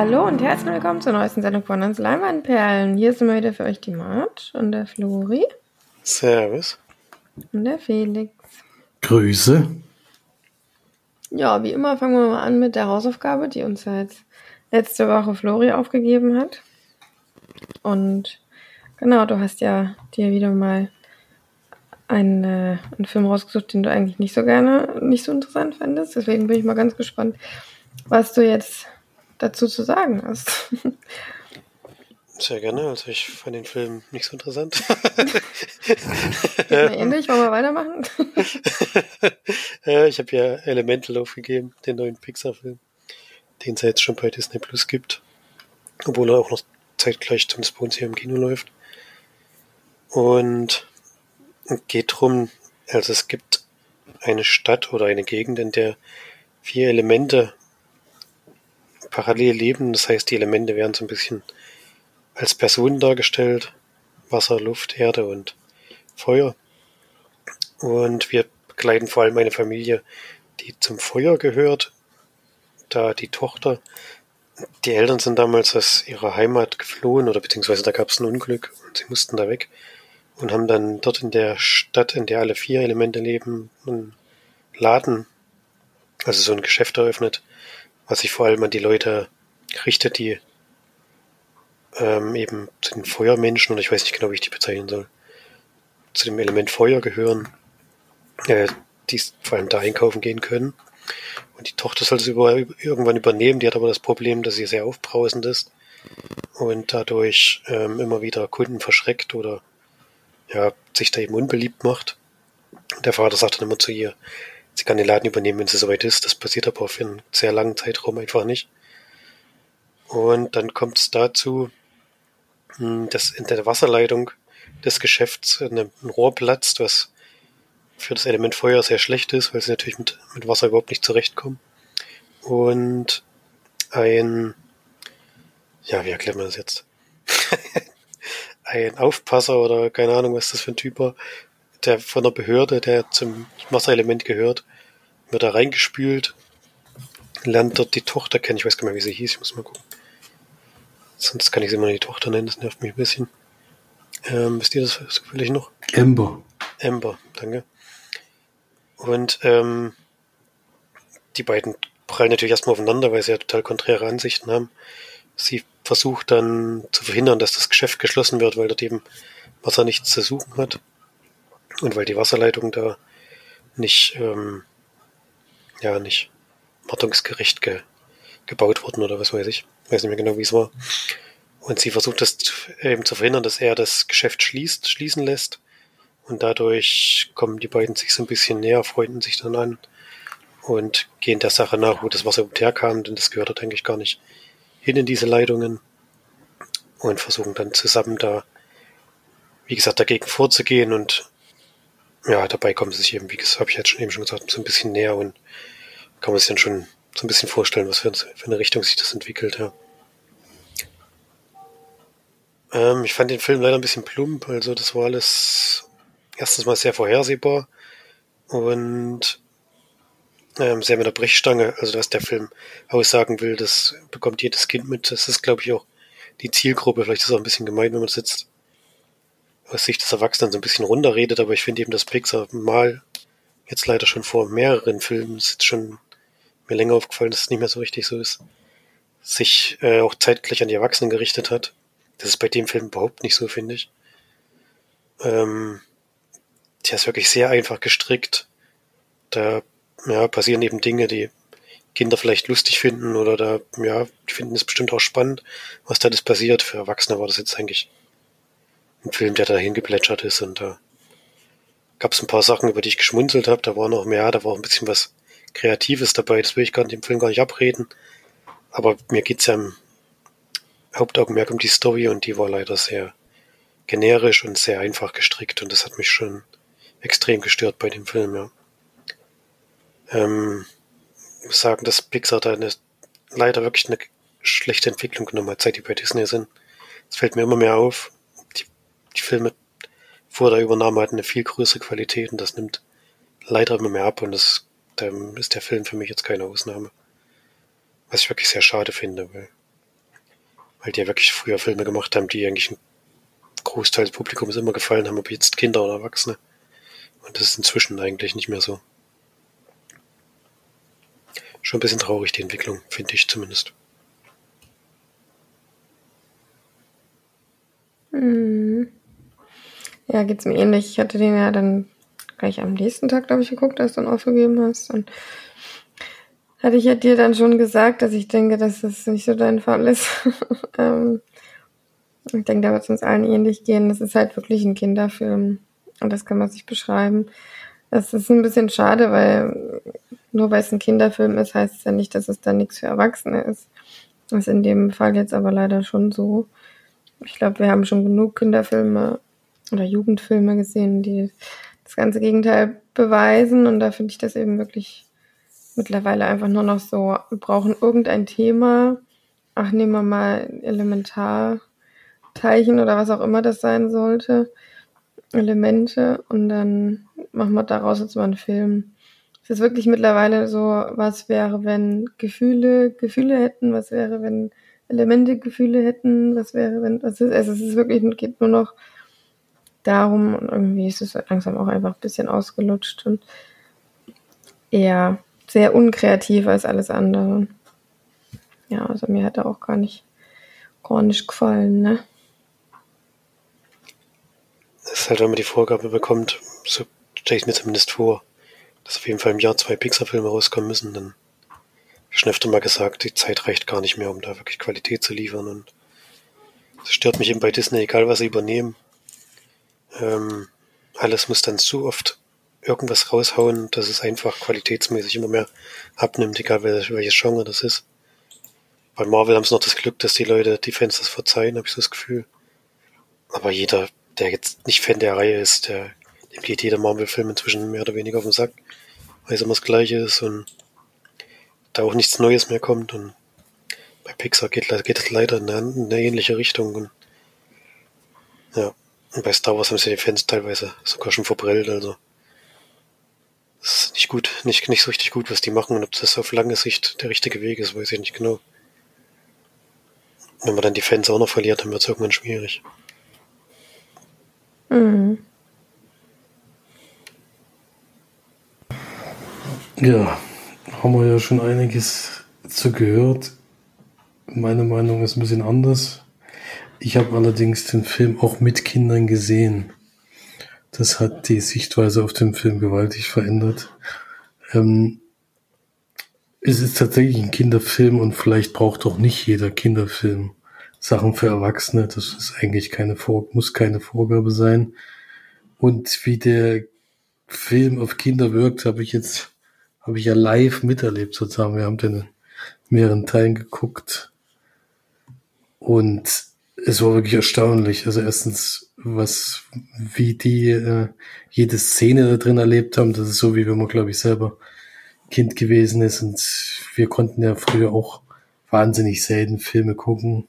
Hallo und herzlich willkommen zur neuesten Sendung von uns Leinwandperlen. Hier sind wir wieder für euch die Mart und der Flori. Servus. Und der Felix. Grüße. Ja, wie immer fangen wir mal an mit der Hausaufgabe, die uns jetzt letzte Woche Flori aufgegeben hat. Und genau, du hast ja dir wieder mal einen, äh, einen Film rausgesucht, den du eigentlich nicht so gerne, nicht so interessant fandest. Deswegen bin ich mal ganz gespannt, was du jetzt dazu zu sagen hast. Sehr gerne. Also ich fand den Film nicht so interessant. Ähnlich, wollen wir weitermachen? ich habe ja Elemental aufgegeben, den neuen Pixar-Film, den es ja jetzt schon bei Disney Plus gibt. Obwohl er auch noch zeitgleich zum Spoons hier im Kino läuft. Und geht drum, also es gibt eine Stadt oder eine Gegend, in der vier Elemente parallel leben. Das heißt, die Elemente werden so ein bisschen als Personen dargestellt. Wasser, Luft, Erde und Feuer. Und wir begleiten vor allem eine Familie, die zum Feuer gehört. Da die Tochter, die Eltern sind damals aus ihrer Heimat geflohen oder beziehungsweise da gab es ein Unglück und sie mussten da weg und haben dann dort in der Stadt, in der alle vier Elemente leben, einen Laden, also so ein Geschäft eröffnet, was sich vor allem an die Leute richtet, die ähm, eben zu den Feuermenschen, und ich weiß nicht genau, wie ich die bezeichnen soll, zu dem Element Feuer gehören, äh, die vor allem da einkaufen gehen können. Und die Tochter soll es über, irgendwann übernehmen, die hat aber das Problem, dass sie sehr aufbrausend ist und dadurch ähm, immer wieder Kunden verschreckt oder ja, sich da eben unbeliebt macht. Der Vater sagt dann immer zu ihr, sie kann den Laden übernehmen, wenn sie soweit ist. Das passiert aber für einen sehr langen Zeitraum einfach nicht. Und dann kommt es dazu, hm, dass in der Wasserleitung des Geschäfts ein Rohr platzt, was für das Element Feuer sehr schlecht ist, weil sie natürlich mit, mit Wasser überhaupt nicht zurechtkommen. Und ein, ja, wie erklärt man das jetzt? ein Aufpasser oder keine Ahnung, was das für ein Typ war, der von der Behörde, der zum Wasserelement gehört, wird da reingespült, lernt dort die Tochter kennen. Ich weiß gar nicht mehr, wie sie hieß, ich muss mal gucken. Sonst kann ich sie immer die Tochter nennen, das nervt mich ein bisschen. Ähm, wisst ihr das zufällig noch? Ember. Ember, danke. Und ähm, die beiden prallen natürlich erstmal aufeinander, weil sie ja total konträre Ansichten haben. Sie versucht dann zu verhindern, dass das Geschäft geschlossen wird, weil dort eben Wasser nichts zu suchen hat. Und weil die Wasserleitung da nicht, ähm, ja, nicht wartungsgerecht ge gebaut wurden oder was weiß ich. Weiß nicht mehr genau, wie es war. Und sie versucht das eben zu verhindern, dass er das Geschäft schließt, schließen lässt. Und dadurch kommen die beiden sich so ein bisschen näher, freunden sich dann an und gehen der Sache nach, wo das Wasser überhaupt herkam, denn das gehört dort eigentlich gar nicht hin in diese Leitungen und versuchen dann zusammen da, wie gesagt, dagegen vorzugehen und ja, dabei kommen sie sich eben, wie gesagt, habe ich jetzt schon eben schon gesagt, so ein bisschen näher und kann man sich dann schon so ein bisschen vorstellen, was für, für eine Richtung sich das entwickelt, ja. Ähm, ich fand den Film leider ein bisschen plump, also das war alles erstens mal sehr vorhersehbar und ähm, sehr mit der Brechstange, also dass der Film aussagen will, das bekommt jedes Kind mit. Das ist, glaube ich, auch die Zielgruppe. Vielleicht ist es auch ein bisschen gemein, wenn man das jetzt aus Sicht des Erwachsenen so ein bisschen runterredet, aber ich finde eben, dass Pixar mal jetzt leider schon vor mehreren Filmen, ist jetzt schon mir länger aufgefallen, dass es nicht mehr so richtig so ist, sich äh, auch zeitgleich an die Erwachsenen gerichtet hat. Das ist bei dem Film überhaupt nicht so, finde ich. Ähm, der ist wirklich sehr einfach gestrickt. Da ja, passieren eben Dinge, die Kinder vielleicht lustig finden oder da, ja, die finden es bestimmt auch spannend, was da das passiert. Für Erwachsene war das jetzt eigentlich ein Film, der da hingeplätschert ist und da gab es ein paar Sachen, über die ich geschmunzelt habe. Da war noch mehr, da war ein bisschen was Kreatives dabei. Das will ich gar nicht, dem Film gar nicht abreden. Aber mir geht's ja im Hauptaugenmerk um die Story und die war leider sehr generisch und sehr einfach gestrickt und das hat mich schon extrem gestört bei dem Film, ja ähm, sagen, dass Pixar da eine, leider wirklich eine schlechte Entwicklung genommen hat, seit die bei Disney sind. Es fällt mir immer mehr auf. Die, Filme vor der Übernahme hatten eine viel größere Qualität und das nimmt leider immer mehr ab und das da ist der Film für mich jetzt keine Ausnahme. Was ich wirklich sehr schade finde, weil weil die ja wirklich früher Filme gemacht haben, die eigentlich ein Großteil des Publikums immer gefallen haben, ob jetzt Kinder oder Erwachsene. Und das ist inzwischen eigentlich nicht mehr so. Schon ein bisschen traurig, die Entwicklung, finde ich zumindest. Hm. Ja, geht's mir ähnlich. Ich hatte den ja dann gleich am nächsten Tag, glaube ich, geguckt, als du ihn aufgegeben hast. Und hatte ich ja dir dann schon gesagt, dass ich denke, dass das nicht so dein Fall ist. ähm, ich denke, da wird es uns allen ähnlich gehen. Das ist halt wirklich ein Kinderfilm. Und das kann man sich beschreiben. Das ist ein bisschen schade, weil nur weil es ein Kinderfilm ist, heißt es ja nicht, dass es dann nichts für Erwachsene ist. Das ist in dem Fall jetzt aber leider schon so. Ich glaube, wir haben schon genug Kinderfilme oder Jugendfilme gesehen, die das ganze Gegenteil beweisen. Und da finde ich das eben wirklich mittlerweile einfach nur noch so, wir brauchen irgendein Thema. Ach, nehmen wir mal Elementarteilchen oder was auch immer das sein sollte. Elemente und dann machen wir daraus jetzt mal einen Film. Es ist wirklich mittlerweile so, was wäre, wenn Gefühle Gefühle hätten, was wäre, wenn Elemente Gefühle hätten, was wäre, wenn, was ist, also es ist wirklich, geht nur noch darum und irgendwie ist es langsam auch einfach ein bisschen ausgelutscht und eher sehr unkreativ als alles andere. Ja, also mir hat er auch gar nicht, gar gefallen, ne? Es ist halt, wenn man die Vorgabe bekommt, so stelle ich mir zumindest vor, dass auf jeden Fall im Jahr zwei Pixar-Filme rauskommen müssen, dann schon mal gesagt, die Zeit reicht gar nicht mehr, um da wirklich Qualität zu liefern und das stört mich eben bei Disney, egal was sie übernehmen. Ähm, alles muss dann zu oft irgendwas raushauen, dass es einfach qualitätsmäßig immer mehr abnimmt, egal welches Genre das ist. Bei Marvel haben sie noch das Glück, dass die Leute, die Fans das verzeihen, habe ich so das Gefühl. Aber jeder, der jetzt nicht Fan der Reihe ist, der, dem geht jeder Marvel-Film inzwischen mehr oder weniger auf den Sack, weil es immer das Gleiche ist und da auch nichts Neues mehr kommt. Und bei Pixar geht, geht es leider in eine, in eine ähnliche Richtung. Und ja, bei Star Wars haben sie die Fans teilweise sogar schon verbrillt, also. Das ist nicht gut, nicht, nicht so richtig gut, was die machen. Und ob das auf lange Sicht der richtige Weg ist, weiß ich nicht genau. Wenn man dann die Fans auch noch verliert, dann wird es irgendwann schwierig. Mhm. Ja, haben wir ja schon einiges zu gehört. Meine Meinung ist ein bisschen anders. Ich habe allerdings den Film auch mit Kindern gesehen. Das hat die Sichtweise auf den Film gewaltig verändert. Ähm, es ist tatsächlich ein Kinderfilm und vielleicht braucht auch nicht jeder Kinderfilm Sachen für Erwachsene. Das ist eigentlich keine Vor muss keine Vorgabe sein. Und wie der Film auf Kinder wirkt, habe ich jetzt habe ich ja live miterlebt sozusagen. Wir haben den in mehreren Teilen geguckt und es war wirklich erstaunlich. Also erstens, was, wie die äh, jede Szene da drin erlebt haben, das ist so, wie wenn man, glaube ich, selber Kind gewesen ist. Und wir konnten ja früher auch wahnsinnig selten Filme gucken.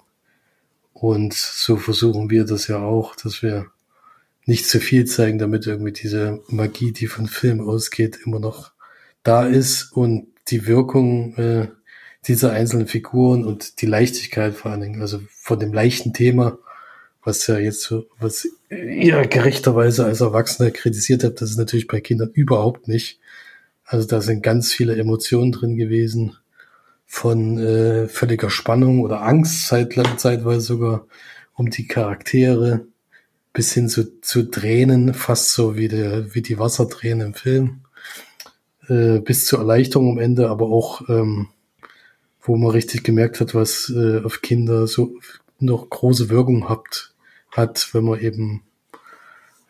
Und so versuchen wir das ja auch, dass wir nicht zu viel zeigen, damit irgendwie diese Magie, die von Film ausgeht, immer noch da ist und die Wirkung äh, dieser einzelnen Figuren und die Leichtigkeit vor allen Dingen, also von dem leichten Thema, was ja jetzt was ihr gerechterweise als Erwachsene kritisiert habt, das ist natürlich bei Kindern überhaupt nicht. Also da sind ganz viele Emotionen drin gewesen von äh, völliger Spannung oder Angst zeitlang, zeitweise sogar um die Charaktere bis hin zu, zu Tränen, fast so wie der, wie die Wassertränen im Film, äh, bis zur Erleichterung am Ende, aber auch ähm, wo man richtig gemerkt hat, was äh, auf Kinder so noch große Wirkung hat, hat, wenn man eben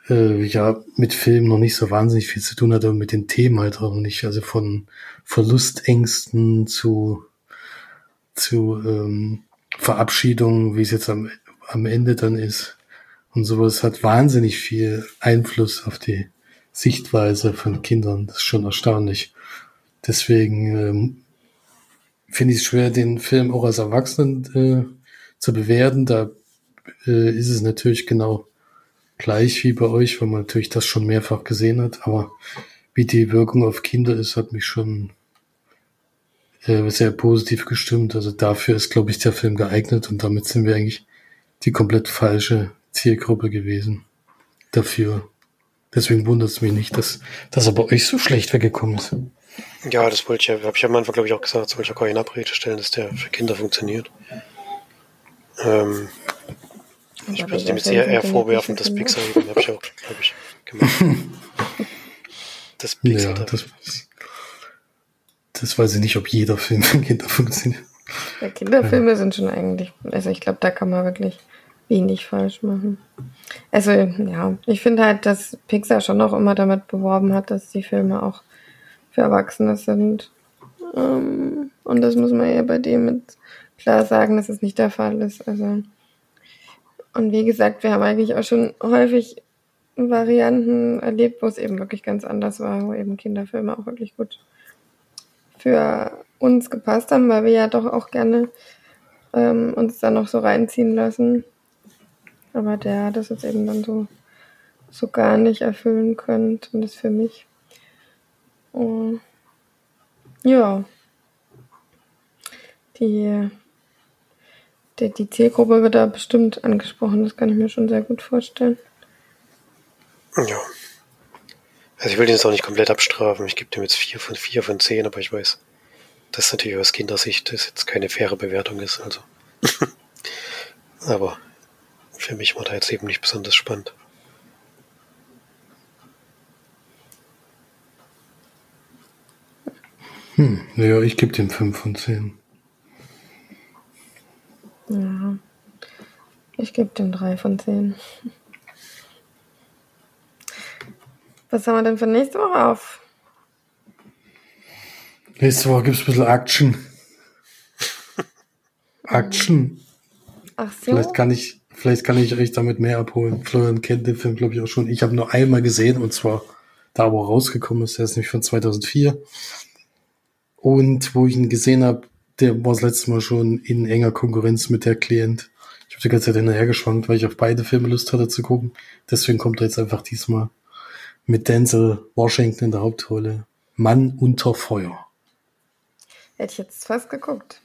äh, ja mit Film noch nicht so wahnsinnig viel zu tun hat und mit den Themen halt auch nicht. Also von Verlustängsten zu zu ähm, Verabschiedung, wie es jetzt am, am Ende dann ist. Und sowas hat wahnsinnig viel Einfluss auf die Sichtweise von Kindern. Das ist schon erstaunlich. Deswegen ähm, finde ich es schwer, den Film auch als Erwachsenen äh, zu bewerten. Da äh, ist es natürlich genau gleich wie bei euch, weil man natürlich das schon mehrfach gesehen hat. Aber wie die Wirkung auf Kinder ist, hat mich schon äh, sehr positiv gestimmt. Also dafür ist, glaube ich, der Film geeignet und damit sind wir eigentlich die komplett falsche Zielgruppe gewesen dafür. Deswegen wundert es mich nicht, dass, dass er bei euch so schlecht weggekommen ist. Ja, das wollte ich ja, habe ich am Anfang, glaube ich, auch gesagt, soll ich auch keine Abrede stellen, dass der für Kinder funktioniert. Ähm, ich bin dem jetzt eher, eher vorwerfen, dass Pixar eben, habe ich auch, glaube ich, gemacht. das Pixar ja, das, das weiß ich nicht, ob jeder Film für Kinder funktioniert. Ja, Kinderfilme ja. sind schon eigentlich, also ich glaube, da kann man wirklich wenig falsch machen. Also ja, ich finde halt, dass Pixar schon auch immer damit beworben hat, dass die Filme auch für Erwachsene sind. Ähm, und das muss man ja bei dem mit klar sagen, dass es nicht der Fall ist. Also und wie gesagt, wir haben eigentlich auch schon häufig Varianten erlebt, wo es eben wirklich ganz anders war, wo eben Kinderfilme auch wirklich gut für uns gepasst haben, weil wir ja doch auch gerne ähm, uns da noch so reinziehen lassen. Aber der hat das jetzt eben dann so, so gar nicht erfüllen können, zumindest für mich. Und ja. Die, die, die Zielgruppe wird da bestimmt angesprochen, das kann ich mir schon sehr gut vorstellen. Ja. Also ich will den jetzt auch nicht komplett abstrafen. Ich gebe dem jetzt vier von vier von zehn, aber ich weiß, dass natürlich aus Kindersicht das jetzt keine faire Bewertung ist. Also. aber für mich war da jetzt eben nicht besonders spannend. Hm, naja, ich gebe dem 5 von 10. Ja, ich gebe dem 3 von 10. Was haben wir denn für nächste Woche auf? Nächste Woche gibt es ein bisschen Action. Action. Ach so. Vielleicht kann ich, vielleicht kann ich euch damit mehr abholen. Florian kennt den Film, glaube ich, auch schon. Ich habe nur einmal gesehen und zwar da, wo er rausgekommen ist. Der ist nämlich von 2004. Und wo ich ihn gesehen habe, der war das letzte Mal schon in enger Konkurrenz mit der Klient. Ich habe die ganze Zeit hinterher geschwankt, weil ich auf beide Filme Lust hatte zu gucken. Deswegen kommt er jetzt einfach diesmal mit Denzel Washington in der Hauptrolle. Mann unter Feuer. Hätte ich jetzt fast geguckt.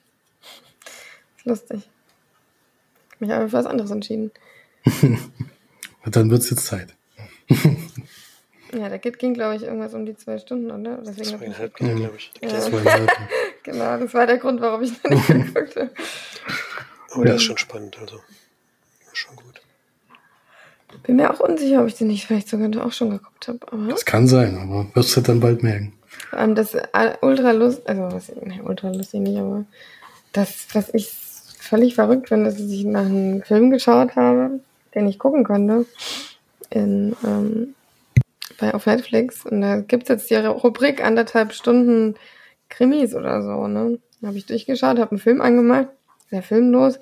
Lustig. Mich aber für was anderes entschieden. Dann wird es jetzt Zeit. Ja, der Kit ging, glaube ich, irgendwas um die zwei Stunden, oder? Deswegen Zweieinhalb, ging, glaube ich. Ja. genau, das war der Grund, warum ich da nicht geguckt habe. Aber der ist schon spannend, also. Schon gut. Bin mir auch unsicher, ob ich den nicht vielleicht sogar auch schon geguckt habe. Aber das kann sein, aber wirst du dann bald merken. Vor allem das ultra lustig, also was, nee, ultra lustig nicht, aber das, was ich völlig verrückt finde, dass ich nach einem Film geschaut habe, den ich gucken konnte, in ähm, bei auf Netflix und da gibt's jetzt die Rubrik anderthalb Stunden Krimis oder so, ne? Da habe ich durchgeschaut, habe einen Film angemacht, sehr filmlos.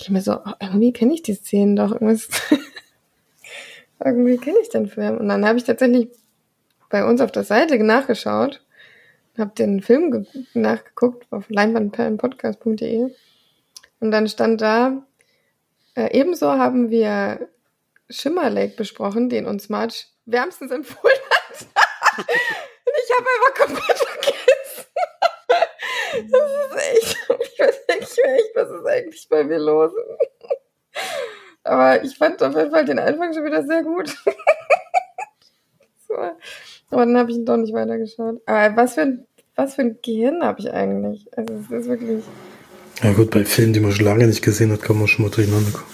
Ich mir so, oh, irgendwie kenne ich die Szenen doch, irgendwas. irgendwie kenne ich den Film. Und dann habe ich tatsächlich bei uns auf der Seite nachgeschaut, habe den Film nachgeguckt auf leinwandperlenpodcast.de und dann stand da, äh, ebenso haben wir Schimmer Lake besprochen, den uns March wärmstens empfohlen hat. Und ich habe einfach komplett vergessen. Das ist echt, ich weiß nicht mehr echt, was ist eigentlich bei mir los. Aber ich fand auf jeden Fall den Anfang schon wieder sehr gut. so. Aber dann habe ich ihn doch nicht weitergeschaut. Aber was für ein, was für ein Gehirn habe ich eigentlich? Also es ist wirklich. Ja gut, bei Filmen, die man schon lange nicht gesehen hat, kann man schon mal durcheinander kommen.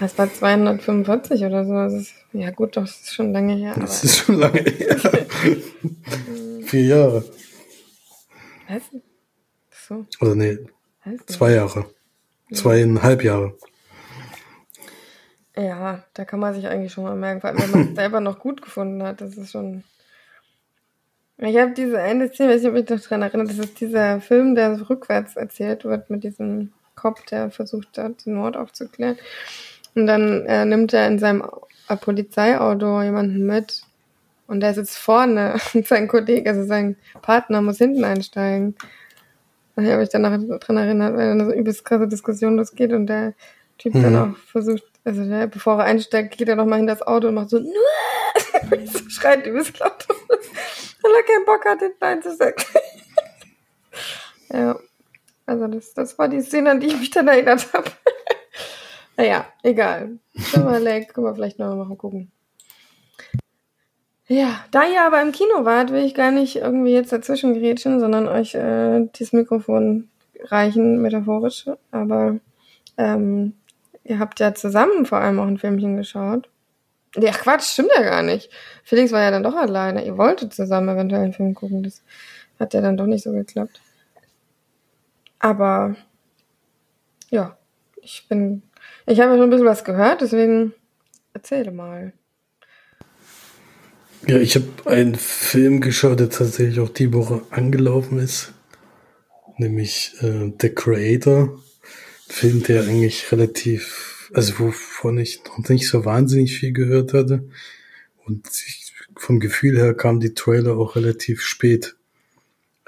Das war 245 oder so. Das ist, ja gut, doch, das ist schon lange her. Das ist schon lange her. Vier Jahre. Was? So. Oder nee, zwei Jahre. Zweieinhalb Jahre. Ja, da kann man sich eigentlich schon mal merken, vor allem wenn man es selber noch gut gefunden hat. Das ist schon. Ich habe diese eine Szene, weiß nicht, ob ich mich noch dran erinnere, das ist dieser Film, der rückwärts erzählt wird mit diesem Kopf, der versucht hat, den Mord aufzuklären. Und dann äh, nimmt er in seinem Polizeiauto jemanden mit und der sitzt vorne und sein Kollege, also sein Partner, muss hinten einsteigen. Da habe ich dann noch dran erinnert, weil dann eine übelst krasse Diskussion losgeht und der Typ mhm. dann auch versucht, also der, bevor er einsteigt, geht er nochmal in das Auto und macht so, so schreit übelst laut, weil er keinen Bock hat, hinten einzusteigen. Ja. Also das, das war die Szene, an die ich mich dann erinnert habe. Naja, egal. Timberlake können wir vielleicht noch mal gucken. Ja, da ihr aber im Kino wart, will ich gar nicht irgendwie jetzt dazwischen grätschen, sondern euch äh, dieses Mikrofon reichen, metaphorisch. Aber ähm, ihr habt ja zusammen vor allem auch ein Filmchen geschaut. Ja, Quatsch, stimmt ja gar nicht. Felix war ja dann doch alleine. Ihr wolltet zusammen eventuell einen Film gucken. Das hat ja dann doch nicht so geklappt. Aber ja, ich bin. Ich habe ja schon ein bisschen was gehört, deswegen erzähle mal. Ja, ich habe einen Film geschaut, der tatsächlich auch die Woche angelaufen ist. Nämlich äh, The Creator. Film, der eigentlich relativ, also wovon ich noch nicht so wahnsinnig viel gehört hatte. Und ich, vom Gefühl her kam die Trailer auch relativ spät.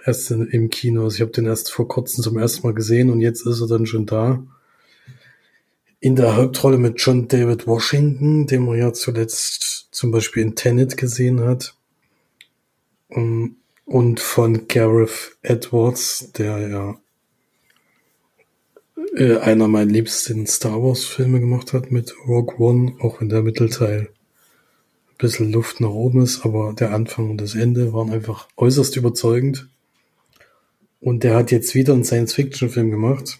Erst in, im Kino. Also ich habe den erst vor kurzem zum ersten Mal gesehen und jetzt ist er dann schon da. In der Hauptrolle mit John David Washington, den man ja zuletzt zum Beispiel in Tenet gesehen hat. Um, und von Gareth Edwards, der ja äh, einer meiner liebsten Star Wars Filme gemacht hat mit Rogue One, auch wenn der Mittelteil ein bisschen Luft nach oben ist, aber der Anfang und das Ende waren einfach äußerst überzeugend. Und der hat jetzt wieder einen Science-Fiction-Film gemacht.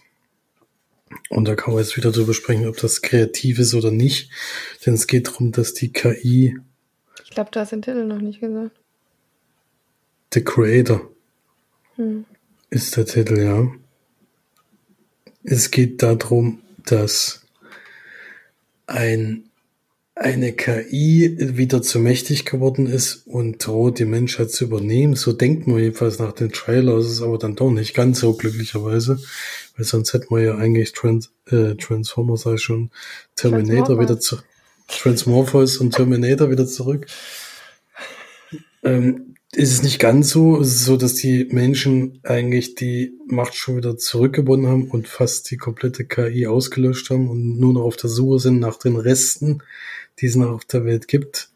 Und da kann man jetzt wieder drüber sprechen, ob das kreativ ist oder nicht. Denn es geht darum, dass die KI. Ich glaube, du hast den Titel noch nicht gesagt. The Creator hm. ist der Titel, ja. Es geht darum, dass ein eine KI wieder zu mächtig geworden ist und droht die Menschheit zu übernehmen. So denkt man jedenfalls nach den Trailers, ist aber dann doch nicht ganz so glücklicherweise, weil sonst hätten wir ja eigentlich Trans äh, Transformers, sei schon, Terminator wieder zu Transmorphos und Terminator wieder zurück. Ähm, ist es nicht ganz so. Es ist so, dass die Menschen eigentlich die Macht schon wieder zurückgewonnen haben und fast die komplette KI ausgelöscht haben und nur noch auf der Suche sind nach den Resten die es noch auf der Welt gibt.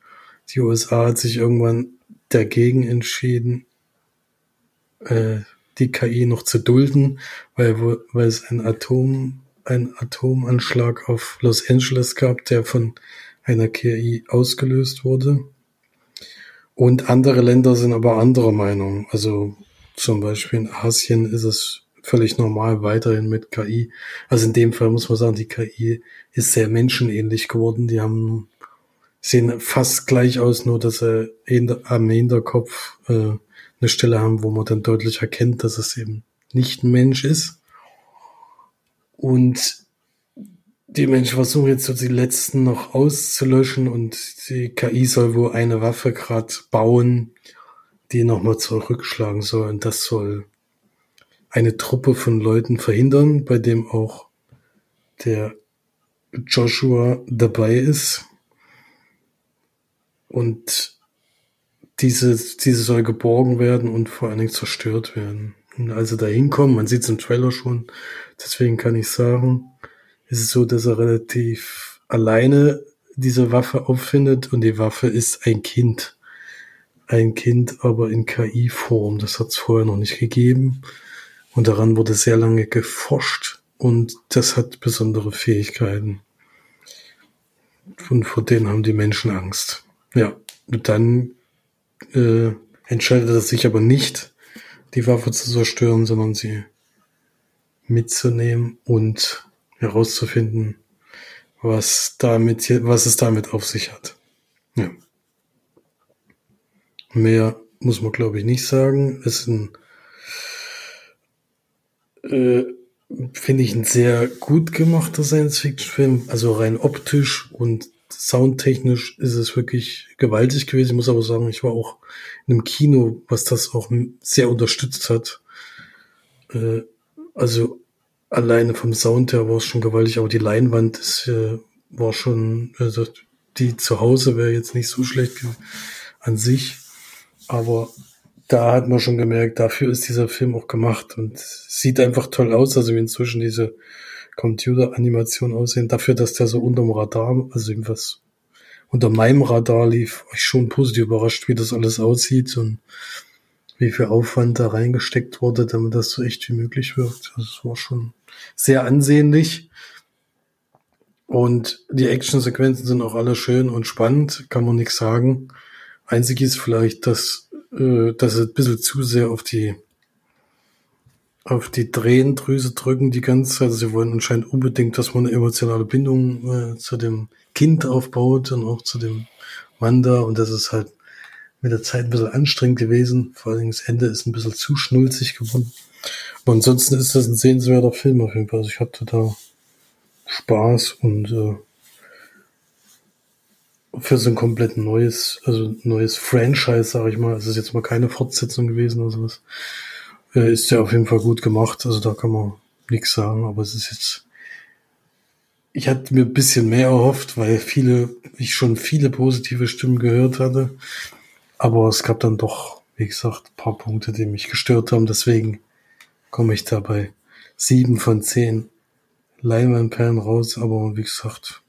Die USA hat sich irgendwann dagegen entschieden, äh, die KI noch zu dulden, weil, weil es ein Atom, ein Atomanschlag auf Los Angeles gab, der von einer KI ausgelöst wurde. Und andere Länder sind aber anderer Meinung. Also zum Beispiel in Asien ist es völlig normal weiterhin mit KI. Also in dem Fall muss man sagen, die KI ist sehr menschenähnlich geworden. Die haben sehen fast gleich aus, nur dass sie am Hinterkopf äh, eine Stelle haben, wo man dann deutlich erkennt, dass es eben nicht ein Mensch ist. Und die Menschen versuchen jetzt so die letzten noch auszulöschen und die KI soll wohl eine Waffe gerade bauen, die nochmal zurückschlagen soll. Und das soll eine Truppe von Leuten verhindern, bei dem auch der Joshua dabei ist. Und diese, diese soll geborgen werden und vor allen Dingen zerstört werden. Und als er da hinkommt, man sieht es im Trailer schon, deswegen kann ich sagen, ist es so, dass er relativ alleine diese Waffe auffindet und die Waffe ist ein Kind. Ein Kind, aber in KI-Form. Das hat es vorher noch nicht gegeben. Und daran wurde sehr lange geforscht und das hat besondere Fähigkeiten. Und vor denen haben die Menschen Angst. Ja, dann äh, entscheidet er sich aber nicht, die Waffe zu zerstören, sondern sie mitzunehmen und herauszufinden, was damit, was es damit auf sich hat. Ja. Mehr muss man glaube ich nicht sagen. Es ist ein, äh, finde ich ein sehr gut gemachter Science-Fiction-Film, also rein optisch und soundtechnisch ist es wirklich gewaltig gewesen. Ich muss aber sagen, ich war auch in einem Kino, was das auch sehr unterstützt hat. Äh, also alleine vom Sound her war es schon gewaltig, aber die Leinwand ist, äh, war schon, also die zu Hause wäre jetzt nicht so schlecht an sich, aber da hat man schon gemerkt, dafür ist dieser Film auch gemacht und sieht einfach toll aus, also inzwischen diese Computeranimation aussehen. Dafür, dass der so unterm Radar, also irgendwas unter meinem Radar lief, war ich schon positiv überrascht, wie das alles aussieht und wie viel Aufwand da reingesteckt wurde, damit das so echt wie möglich wirkt. Also es war schon sehr ansehnlich. Und die Actionsequenzen sind auch alle schön und spannend, kann man nichts sagen. Einzig ist vielleicht, dass, äh, dass es ein bisschen zu sehr auf die auf die Drehendrüse drücken die ganze Zeit. Also sie wollen anscheinend unbedingt, dass man eine emotionale Bindung äh, zu dem Kind aufbaut und auch zu dem Mann da. Und das ist halt mit der Zeit ein bisschen anstrengend gewesen. Vor allem das Ende ist ein bisschen zu schnulzig geworden. Aber ansonsten ist das ein sehenswerter Film auf jeden Fall. Also ich hatte da Spaß und äh, für so ein komplett neues, also neues Franchise, sag ich mal. Es ist jetzt mal keine Fortsetzung gewesen oder sowas. Ist ja auf jeden Fall gut gemacht. Also da kann man nichts sagen. Aber es ist jetzt ich hatte mir ein bisschen mehr erhofft, weil viele, ich schon viele positive Stimmen gehört hatte. Aber es gab dann doch, wie gesagt, paar Punkte, die mich gestört haben. Deswegen komme ich dabei sieben von zehn Leinwandperlen raus. Aber wie gesagt,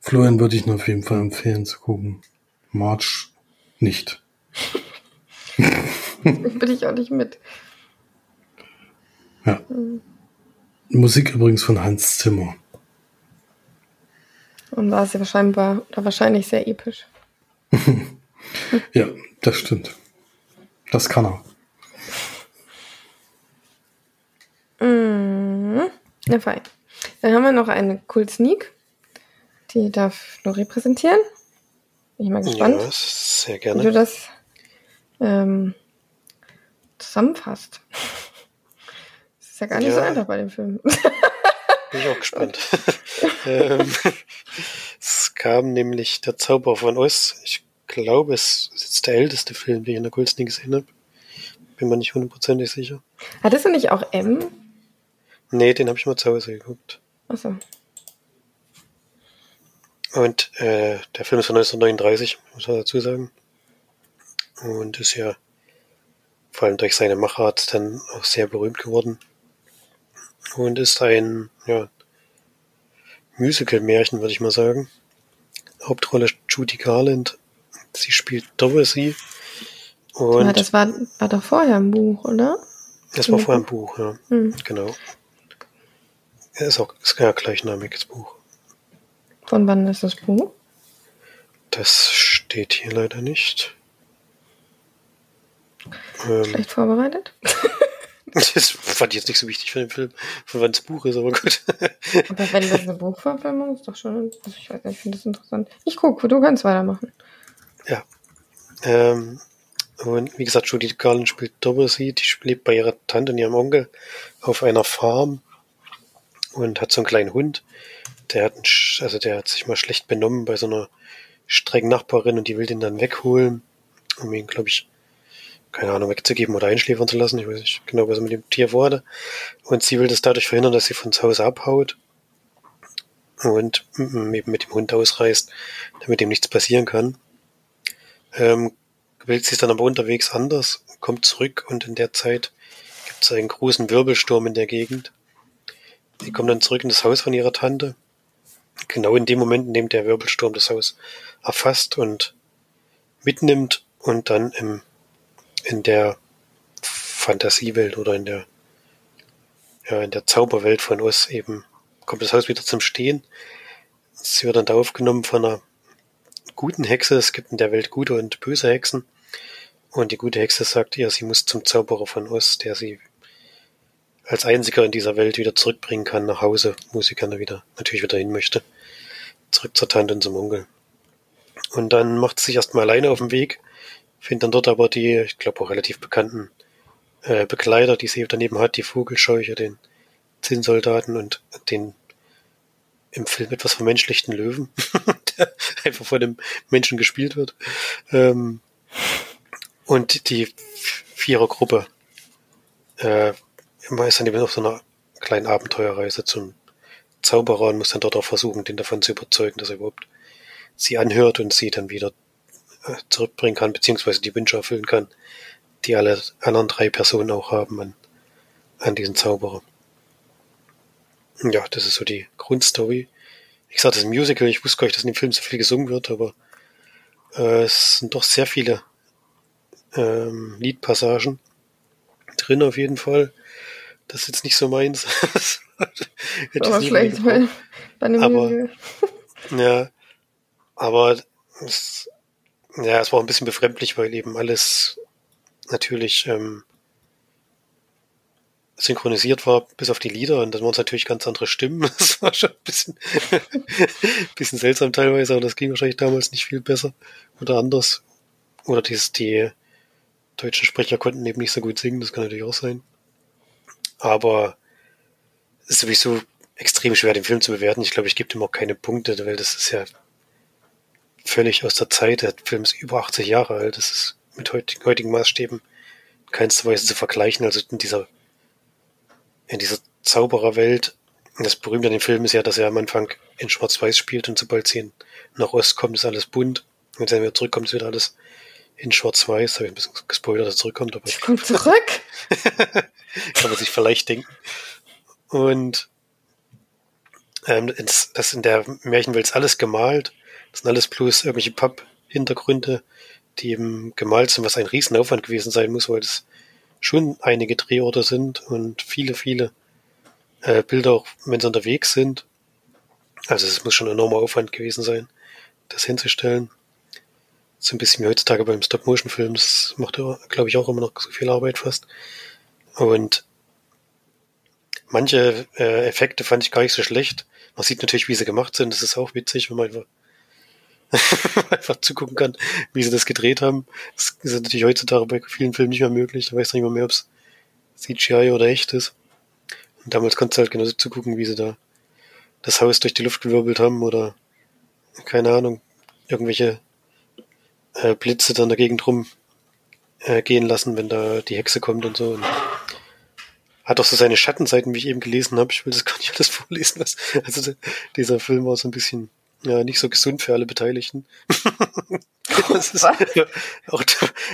Florian würde ich nur auf jeden Fall empfehlen zu gucken. March nicht. Bin ich auch nicht mit. Ja. Mhm. Musik übrigens von Hans Zimmer. Und war sehr wahrscheinlich, oder wahrscheinlich sehr episch. ja, das stimmt. Das kann er. Mhm. Na fein. Dann haben wir noch eine Cool Sneak. Die darf nur repräsentieren. Bin ich mal gespannt. Ja, sehr gerne. Wie du das ähm, zusammenfasst. Ist ja gar nicht ja. so einfach bei dem Film. Bin ich auch gespannt. ähm, es kam nämlich der Zauber von Oz. Ich glaube, es ist jetzt der älteste Film, den ich in der Kults nie gesehen habe. Bin mir nicht hundertprozentig sicher. Hattest du nicht auch M? Nee, den habe ich mal zu Hause geguckt. Achso. Und äh, der Film ist von 1939, muss man dazu sagen. Und ist ja vor allem durch seine Machart dann auch sehr berühmt geworden. Und ist ein ja, Musical-Märchen, würde ich mal sagen. Hauptrolle Judy Garland. Sie spielt Dorothy. Und ja, das war, war doch vorher ein Buch, oder? Das war vorher ein Buch, ja. Mhm. Genau. Ist auch ist ja gleichnamiges Buch. Von wann ist das Buch? Das steht hier leider nicht. Schlecht ähm, vorbereitet? Das fand ich jetzt nicht so wichtig für den Film, von wann das Buch ist, aber gut. Aber wenn das eine Buchverfilmung ist, doch schon, also ich weiß nicht, ich finde das interessant. Ich gucke, du kannst weitermachen. Ja. Ähm, und wie gesagt, Judy Garland spielt Dorothy, die lebt bei ihrer Tante und ihrem Onkel auf einer Farm und hat so einen kleinen Hund. Der hat, einen, also der hat sich mal schlecht benommen bei so einer strengen Nachbarin und die will den dann wegholen, um ihn, glaube ich, keine Ahnung, wegzugeben oder einschläfern zu lassen. Ich weiß nicht genau, was er mit dem Tier vorhatte. Und sie will das dadurch verhindern, dass sie von zu Hause abhaut und eben mit dem Hund ausreist, damit ihm nichts passieren kann. Ähm, wählt sich dann aber unterwegs anders, kommt zurück und in der Zeit gibt es einen großen Wirbelsturm in der Gegend. Die kommt dann zurück in das Haus von ihrer Tante. Genau in dem Moment, in dem der Wirbelsturm das Haus erfasst und mitnimmt und dann im in der Fantasiewelt oder in der, ja, in der Zauberwelt von Oz eben kommt das Haus wieder zum Stehen. Sie wird dann da aufgenommen von einer guten Hexe. Es gibt in der Welt gute und böse Hexen. Und die gute Hexe sagt ihr, sie muss zum Zauberer von Oz, der sie als einziger in dieser Welt wieder zurückbringen kann nach Hause, wo sie gerne wieder, natürlich wieder hin möchte. Zurück zur Tante und zum Onkel. Und dann macht sie sich erstmal alleine auf den Weg Finde dann dort aber die, ich glaube auch relativ bekannten äh, Begleiter, die sie daneben hat, die Vogelscheuche, den Zinnsoldaten und den im Film etwas vermenschlichten Löwen, der einfach von dem Menschen gespielt wird. Ähm, und die Vierergruppe äh, immer ist dann eben auf so einer kleinen Abenteuerreise zum Zauberer und muss dann dort auch versuchen, den davon zu überzeugen, dass er überhaupt sie anhört und sie dann wieder zurückbringen kann, beziehungsweise die Wünsche erfüllen kann, die alle anderen drei Personen auch haben an, an diesen Zauberer. Ja, das ist so die Grundstory. Ich sage, das ist ein Musical, ich wusste gar nicht, dass in dem Film so viel gesungen wird, aber äh, es sind doch sehr viele ähm, Liedpassagen drin auf jeden Fall. Das ist jetzt nicht so meins. Aber schlecht bei, bei einem aber, Ja, aber es, ja, es war ein bisschen befremdlich, weil eben alles natürlich ähm, synchronisiert war, bis auf die Lieder. Und dann waren es natürlich ganz andere Stimmen. Das war schon ein bisschen, bisschen seltsam teilweise, aber das ging wahrscheinlich damals nicht viel besser oder anders. Oder die, die deutschen Sprecher konnten eben nicht so gut singen, das kann natürlich auch sein. Aber es ist sowieso extrem schwer, den Film zu bewerten. Ich glaube, ich gebe ihm auch keine Punkte, weil das ist ja völlig aus der Zeit. Der Film ist über 80 Jahre alt. Das ist mit heutigen Maßstäben in keinster Weise zu vergleichen. Also in dieser in dieser Zaubererwelt, das Berühmte an dem Film ist ja, dass er am Anfang in Schwarz-Weiß spielt und sobald sie nach Ost kommt, ist alles bunt. Und wenn er wieder zurückkommt, ist wieder alles in Schwarz-Weiß. Habe ich ein bisschen gespoilert, dass er zurückkommt. Aber ich kommt zurück? kann man sich vielleicht denken. Und ähm, das in der Märchenwelt ist alles gemalt. Das sind alles bloß irgendwelche Papp-Hintergründe, die eben gemalt sind, was ein Riesenaufwand gewesen sein muss, weil es schon einige Drehorte sind und viele, viele äh, Bilder, auch wenn sie unterwegs sind. Also es muss schon ein enormer Aufwand gewesen sein, das hinzustellen. So ein bisschen wie heutzutage beim Stop-Motion-Film, das macht glaube ich, auch immer noch so viel Arbeit fast. Und manche äh, Effekte fand ich gar nicht so schlecht. Man sieht natürlich, wie sie gemacht sind. Das ist auch witzig, wenn man einfach einfach zugucken kann, wie sie das gedreht haben. Das ist natürlich heutzutage bei vielen Filmen nicht mehr möglich. Da weiß nicht mehr, mehr ob es CGI oder echt ist. Und damals konntest du halt genauso zugucken, wie sie da das Haus durch die Luft gewirbelt haben oder keine Ahnung, irgendwelche äh, Blitze dann dagegen drum äh, gehen lassen, wenn da die Hexe kommt und so. Und hat auch so seine Schattenseiten, wie ich eben gelesen habe. Ich will das gar nicht alles vorlesen. Was, also dieser Film war so ein bisschen ja, nicht so gesund für alle Beteiligten. das ist, ja, auch,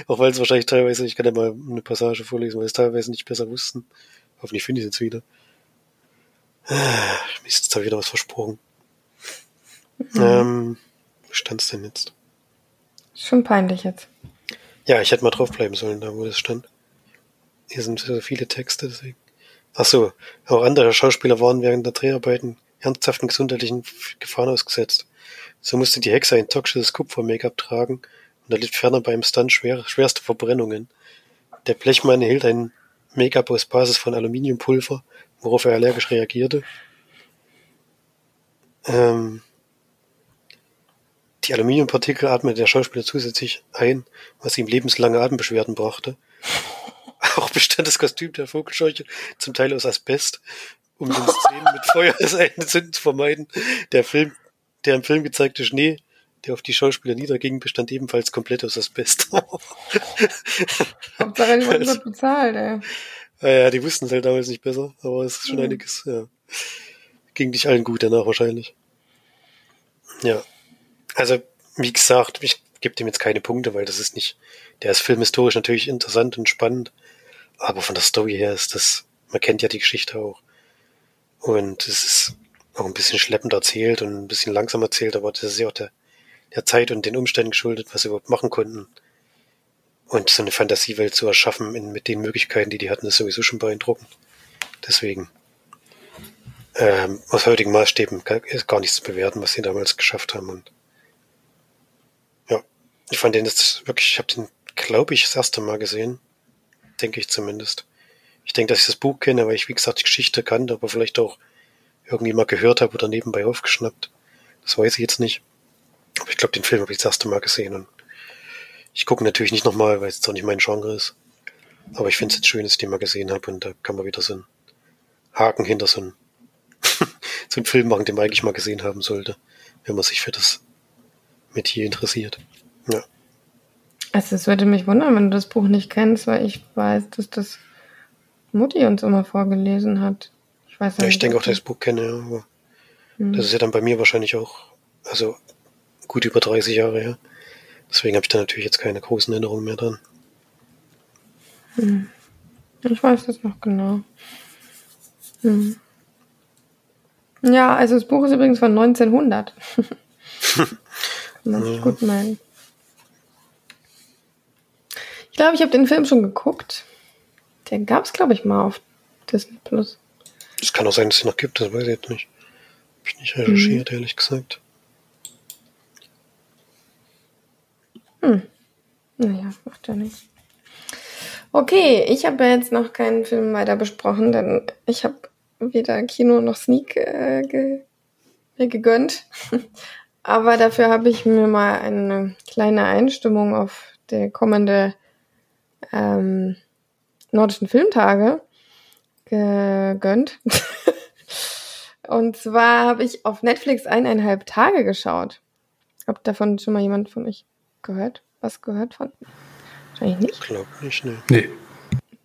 auch weil es wahrscheinlich teilweise, ich kann ja mal eine Passage vorlesen, weil es teilweise nicht besser wussten. Hoffentlich finde ich es jetzt wieder. Ah, mir ist jetzt da wieder was versprochen. Mhm. Ähm, wo stand es denn jetzt? Schon peinlich jetzt. Ja, ich hätte mal draufbleiben sollen, da wo das stand. Hier sind so viele Texte, deswegen. Ach so, auch andere Schauspieler waren während der Dreharbeiten ernsthaften gesundheitlichen Gefahren ausgesetzt. So musste die Hexe ein toxisches Kupfer-Make-up tragen und erlitt ferner beim Stunt schwer, schwerste Verbrennungen. Der Blechmann erhielt ein Make-up aus Basis von Aluminiumpulver, worauf er allergisch reagierte. Ähm, die Aluminiumpartikel atmete der Schauspieler zusätzlich ein, was ihm lebenslange Atembeschwerden brachte. Auch bestand das Kostüm der Vogelscheuche zum Teil aus Asbest um den Szenen mit Feuerseilen zu vermeiden. Der Film, der im Film gezeigte Schnee, der auf die Schauspieler niederging, bestand ebenfalls komplett aus Asbest. Hauptsache, die wurden bezahlt, ey. Ja, die wussten es halt damals nicht besser, aber es ist schon mhm. einiges, ja. Ging nicht allen gut danach wahrscheinlich. Ja. Also, wie gesagt, ich gebe dem jetzt keine Punkte, weil das ist nicht, der ist filmhistorisch natürlich interessant und spannend, aber von der Story her ist das, man kennt ja die Geschichte auch. Und es ist auch ein bisschen schleppend erzählt und ein bisschen langsam erzählt, aber das ist ja auch der, der Zeit und den Umständen geschuldet, was sie überhaupt machen konnten. Und so eine Fantasiewelt zu erschaffen in, mit den Möglichkeiten, die die hatten, ist sowieso schon beeindruckend. Deswegen, ähm, aus heutigen Maßstäben ist gar nichts zu bewerten, was sie damals geschafft haben. Und ja, ich fand den jetzt wirklich, ich habe den, glaube ich, das erste Mal gesehen. Denke ich zumindest. Ich denke, dass ich das Buch kenne, weil ich, wie gesagt, die Geschichte kannte, aber vielleicht auch irgendwie mal gehört habe oder nebenbei aufgeschnappt. Das weiß ich jetzt nicht. Aber ich glaube, den Film habe ich das erste Mal gesehen. Und ich gucke natürlich nicht nochmal, weil es jetzt auch nicht mein Genre ist. Aber ich finde es jetzt schön, dass ich den mal gesehen habe und da kann man wieder so einen Haken hinter so einen, so einen Film machen, den man eigentlich mal gesehen haben sollte, wenn man sich für das Metier interessiert. Ja. Also es würde mich wundern, wenn du das Buch nicht kennst, weil ich weiß, dass das Mutti uns immer vorgelesen hat. Ich weiß nicht. Ja, ich denke auch, dass ich das Buch kenne, aber hm. das ist ja dann bei mir wahrscheinlich auch, also gut über 30 Jahre her. Deswegen habe ich da natürlich jetzt keine großen Erinnerungen mehr dran. Hm. Ich weiß das noch genau. Hm. Ja, also das Buch ist übrigens von 1900. Kann sich gut meinen. Ich glaube, ich habe den Film schon geguckt. Der gab es, glaube ich, mal auf Disney Plus. Es kann auch sein, dass es noch gibt, das weiß ich jetzt nicht. Hab ich nicht recherchiert, mhm. ehrlich gesagt. Hm. Naja, macht ja nichts. Okay, ich habe jetzt noch keinen Film weiter besprochen, denn ich habe weder Kino noch Sneak äh, ge mir gegönnt. Aber dafür habe ich mir mal eine kleine Einstimmung auf der kommende ähm, nordischen Filmtage gegönnt. Und zwar habe ich auf Netflix eineinhalb Tage geschaut. Habt davon schon mal jemand von euch gehört? Was gehört von? Wahrscheinlich nicht. Ich glaube nicht, ne. Nee.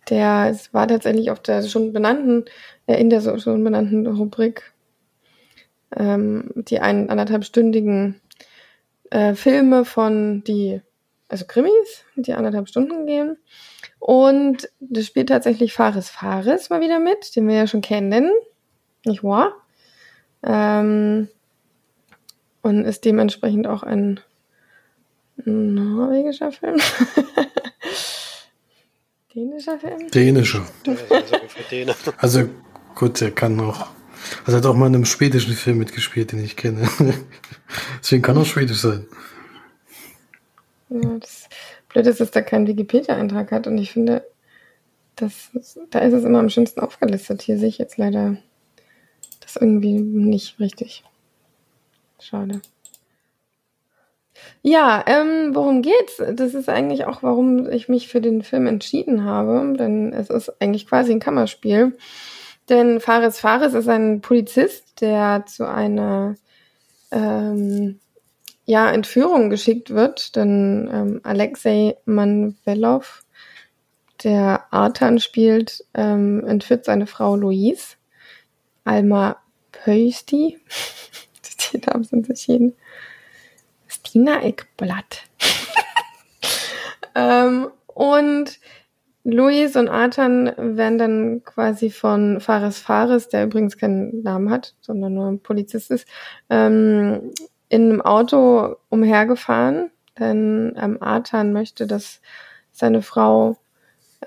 Der es war tatsächlich auf der schon benannten, äh, in der schon benannten Rubrik ähm, die ein, anderthalbstündigen äh, Filme von die, also Krimis, die anderthalb Stunden gehen. Und das spielt tatsächlich Fares Fares mal wieder mit, den wir ja schon kennen, nicht wahr? Ähm, und ist dementsprechend auch ein norwegischer Film. Dänischer Film? Dänischer. Also gut, er kann noch also er hat auch mal in einem schwedischen Film mitgespielt, den ich kenne. Deswegen kann er schwedisch sein. Ja, das Blöde ist, dass da kein Wikipedia-Eintrag hat und ich finde, das, da ist es immer am schönsten aufgelistet. Hier sehe ich jetzt leider das irgendwie nicht richtig. Schade. Ja, ähm, worum geht's? Das ist eigentlich auch, warum ich mich für den Film entschieden habe, denn es ist eigentlich quasi ein Kammerspiel. Denn Fares Fares ist ein Polizist, der zu einer ähm, ja, Entführung geschickt wird. Denn ähm, Alexei Manvelov, der Artan spielt, ähm, entführt seine Frau Louise. Alma Pösti. Die Namen sind verschieden. Stina Eckblatt. ähm, und Luis und Artan werden dann quasi von Fares Fares, der übrigens keinen Namen hat, sondern nur ein Polizist ist, ähm, in einem Auto umhergefahren. Denn ähm, Artan möchte, dass seine Frau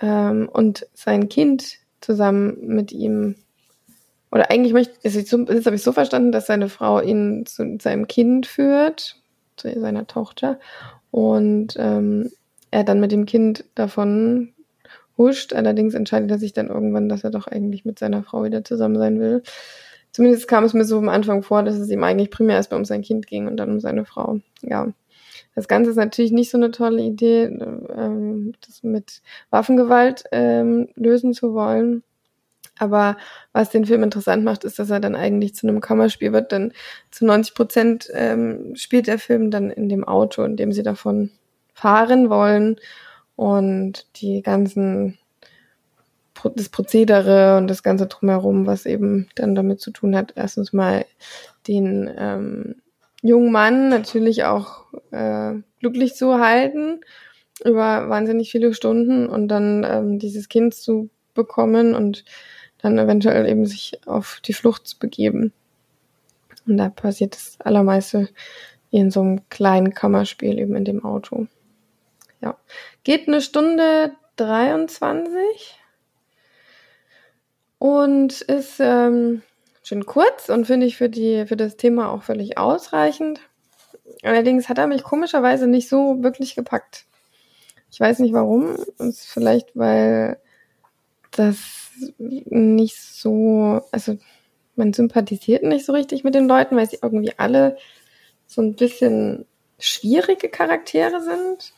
ähm, und sein Kind zusammen mit ihm oder eigentlich möchte, jetzt habe ich so verstanden, dass seine Frau ihn zu seinem Kind führt, zu seiner Tochter, und ähm, er dann mit dem Kind davon huscht. Allerdings entscheidet er sich dann irgendwann, dass er doch eigentlich mit seiner Frau wieder zusammen sein will. Zumindest kam es mir so am Anfang vor, dass es ihm eigentlich primär erstmal um sein Kind ging und dann um seine Frau. Ja. Das Ganze ist natürlich nicht so eine tolle Idee, ähm, das mit Waffengewalt ähm, lösen zu wollen. Aber was den Film interessant macht, ist, dass er dann eigentlich zu einem Kammerspiel wird, denn zu 90 Prozent ähm, spielt der Film dann in dem Auto, in dem sie davon fahren wollen und die ganzen das Prozedere und das ganze drumherum, was eben dann damit zu tun hat, erstens mal den ähm, jungen Mann natürlich auch äh, glücklich zu halten über wahnsinnig viele Stunden und dann ähm, dieses Kind zu bekommen und dann eventuell eben sich auf die Flucht zu begeben. Und da passiert das Allermeiste in so einem kleinen Kammerspiel eben in dem Auto. Ja. Geht eine Stunde 23 und ist ähm, schön kurz und finde ich für, die, für das Thema auch völlig ausreichend. Allerdings hat er mich komischerweise nicht so wirklich gepackt. Ich weiß nicht warum. Ist vielleicht, weil das nicht so, also man sympathisiert nicht so richtig mit den Leuten, weil sie irgendwie alle so ein bisschen schwierige Charaktere sind.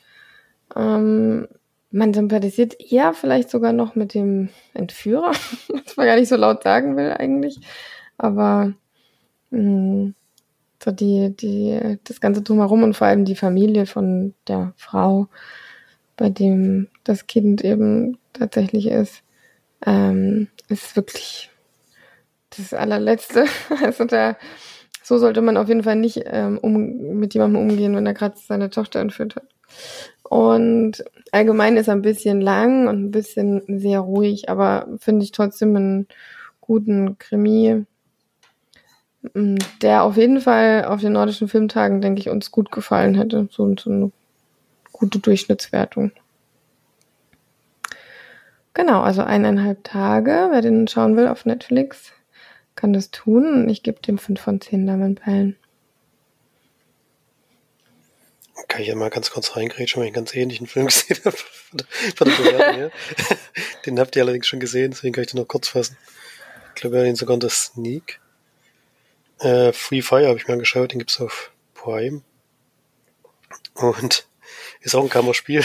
Ähm, man sympathisiert eher vielleicht sogar noch mit dem Entführer, was man gar nicht so laut sagen will eigentlich. Aber mh, mm, so die, die, das Ganze drumherum und vor allem die Familie von der Frau, bei dem das Kind eben tatsächlich ist, ähm, ist wirklich das allerletzte. Also da, so sollte man auf jeden Fall nicht ähm, um, mit jemandem umgehen, wenn er gerade seine Tochter entführt hat. Und allgemein ist er ein bisschen lang und ein bisschen sehr ruhig, aber finde ich trotzdem einen guten Krimi, mm, der auf jeden Fall auf den nordischen Filmtagen, denke ich, uns gut gefallen hätte. So, so eine gute Durchschnittswertung. genau, also eineinhalb Tage. Wer den schauen will auf Netflix, kann das tun. Und ich gebe dem fünf von zehn Damenperlen. Kann ich ja mal ganz kurz reingrätschen, weil ich einen ganz ähnlichen Film gesehen habe. Von der Bewertung her. Den habt ihr allerdings schon gesehen, deswegen kann ich den noch kurz fassen. Ich glaube, wir haben ihn sogar unter Sneak. Äh, Free Fire habe ich mir angeschaut, den gibt's auf Prime. Und ist auch ein Kammerspiel.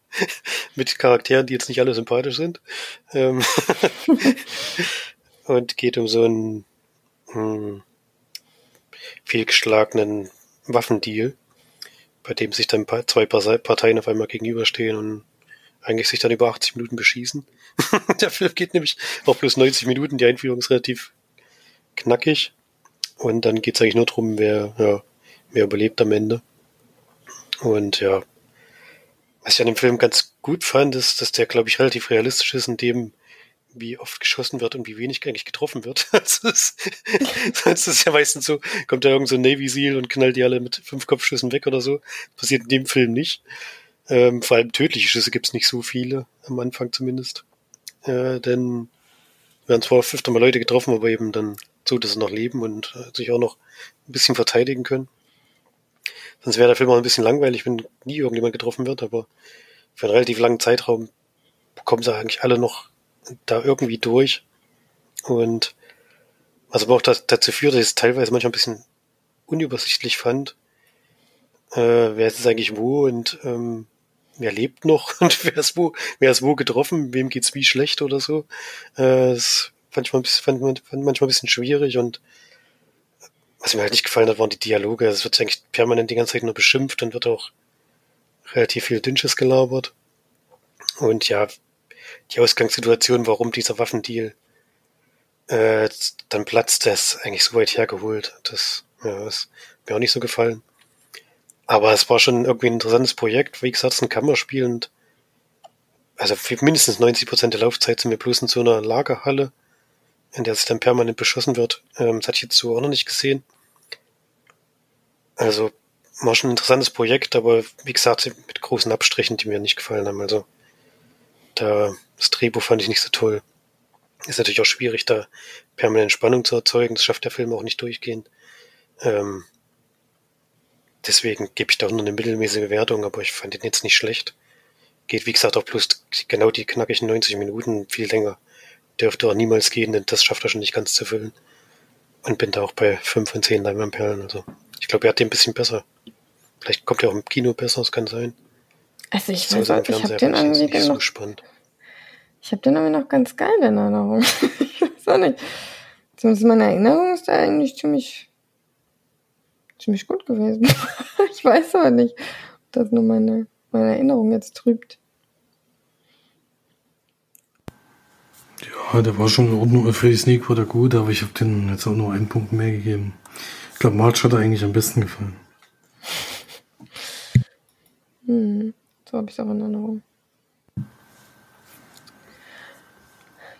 Mit Charakteren, die jetzt nicht alle sympathisch sind. Ähm und geht um so einen hm, fehlgeschlagenen Waffendeal, bei dem sich dann zwei Parteien auf einmal gegenüberstehen und eigentlich sich dann über 80 Minuten beschießen. Der Film geht nämlich auch plus 90 Minuten, die Einführung ist relativ knackig. Und dann geht's eigentlich nur drum, wer, ja, wer überlebt am Ende. Und ja, was ich an dem Film ganz gut fand, ist, dass der, glaube ich, relativ realistisch ist in dem, wie oft geschossen wird und wie wenig eigentlich getroffen wird. Sonst ist es ja meistens so, kommt da irgend so Navy Seal und knallt die alle mit fünf Kopfschüssen weg oder so. passiert in dem Film nicht. Ähm, vor allem tödliche Schüsse gibt's nicht so viele, am Anfang zumindest. Äh, denn werden zwar öfter mal Leute getroffen, aber eben dann so, dass sie noch leben und äh, sich auch noch ein bisschen verteidigen können. Sonst wäre der Film auch ein bisschen langweilig, wenn nie irgendjemand getroffen wird, aber für einen relativ langen Zeitraum kommen sie eigentlich alle noch da irgendwie durch. Und was aber auch dazu führt, dass ich es teilweise manchmal ein bisschen unübersichtlich fand, äh, wer ist es eigentlich wo und ähm, wer lebt noch und wer ist wo, wer ist wo getroffen, wem geht's wie schlecht oder so. Äh, das fand ich mal ein bisschen, fand, fand manchmal ein bisschen schwierig und was mir halt nicht gefallen hat, waren die Dialoge. Es wird eigentlich permanent die ganze Zeit nur beschimpft und wird auch relativ viel Dünnsches gelabert. Und ja, die Ausgangssituation, warum dieser Waffendeal äh, dann platzt, ist eigentlich so weit hergeholt. Das, ja, das mir auch nicht so gefallen. Aber es war schon irgendwie ein interessantes Projekt. Wie gesagt, es ist ein Kammerspiel und also mindestens 90 Prozent der Laufzeit sind wir bloß in so einer Lagerhalle, in der sich dann permanent beschossen wird. Ähm, das hatte ich jetzt so auch noch nicht gesehen. Also war schon ein interessantes Projekt, aber wie gesagt, mit großen Abstrichen, die mir nicht gefallen haben. Also da, das Drehbuch fand ich nicht so toll. Ist natürlich auch schwierig, da permanent Spannung zu erzeugen. Das schafft der Film auch nicht durchgehend. Ähm, deswegen gebe ich da nur eine mittelmäßige Wertung, aber ich fand ihn jetzt nicht schlecht. Geht, wie gesagt, auch plus genau die knackigen 90 Minuten. Viel länger dürfte auch niemals gehen, denn das schafft er schon nicht ganz zu füllen. Und bin da auch bei 5 von 10 Leinwandperlen. Also, ich glaube, er hat den ein bisschen besser. Vielleicht kommt er auch im Kino besser, das kann sein. Also ich weiß auch, ich habe den irgendwie so noch, spannend. ich habe den irgendwie noch ganz geil in Erinnerung. ich weiß auch nicht. Zumindest meine Erinnerung ist da eigentlich ziemlich, ziemlich gut gewesen. ich weiß aber nicht, ob das nur meine, meine Erinnerung jetzt trübt. Ja, der war schon in Ordnung. Für die Sneak war der gut, aber ich habe den jetzt auch nur einen Punkt mehr gegeben. Ich glaube, March hat er eigentlich am besten gefallen. Hm, so habe ich es auch in Erinnerung.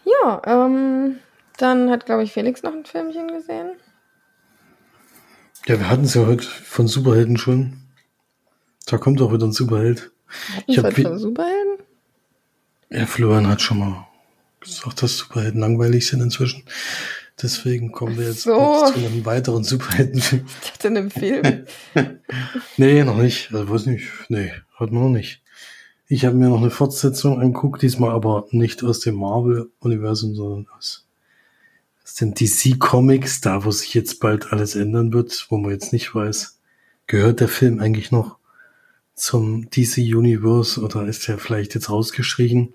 Ja, ähm, dann hat, glaube ich, Felix noch ein Filmchen gesehen. Ja, wir hatten es ja heute von Superhelden schon. Da kommt auch wieder ein Superheld. Ich wir hab heute wie- von Superhelden? Ja, Florian hat schon mal gesagt, dass Superhelden langweilig sind inzwischen. Deswegen kommen wir jetzt So. zu einem weiteren Superheldenfilm. Ich dachte in einem Film. Nee, noch nicht. Also, weiß nicht. Nee, man noch nicht. Ich habe mir noch eine Fortsetzung angeguckt, diesmal aber nicht aus dem Marvel-Universum, sondern aus, aus den DC-Comics, da wo sich jetzt bald alles ändern wird, wo man jetzt nicht weiß, gehört der Film eigentlich noch zum DC-Universe oder ist der vielleicht jetzt rausgestrichen?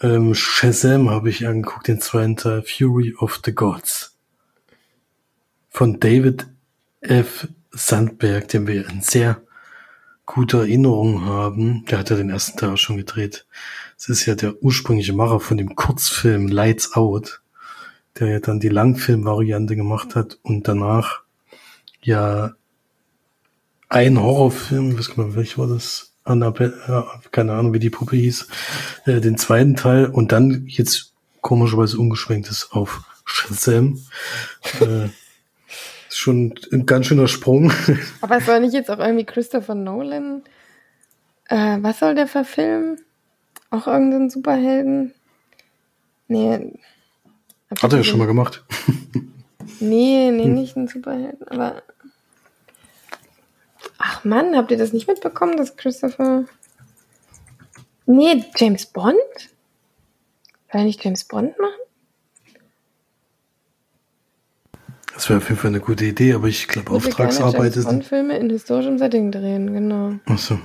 Ähm, Shazam habe ich angeguckt, den zweiten Teil, Fury of the Gods. Von David F. Sandberg, den wir in sehr guter Erinnerung haben. Der hat ja den ersten Teil auch schon gedreht. Das ist ja der ursprüngliche Macher von dem Kurzfilm Lights Out, der ja dann die Langfilmvariante gemacht hat und danach ja ein Horrorfilm, was kann man, welch war das? Annabelle, ja, keine Ahnung, wie die Puppe hieß, äh, den zweiten Teil und dann jetzt komischerweise umgeschwenkt ist auf Shazam. äh, schon ein ganz schöner Sprung. Aber es soll nicht jetzt auch irgendwie Christopher Nolan. Äh, was soll der verfilmen? auch irgendeinen Superhelden? Nee. Hat er ja schon mal gemacht. Nee, nee, nicht einen Superhelden, aber. Ach Mann, habt ihr das nicht mitbekommen, dass Christopher. Nee, James Bond? Will er nicht James Bond machen? Das wäre auf jeden Fall eine gute Idee, aber ich glaube, Auftragsarbeit ist. Filme in historischem Setting drehen, genau. Ach so.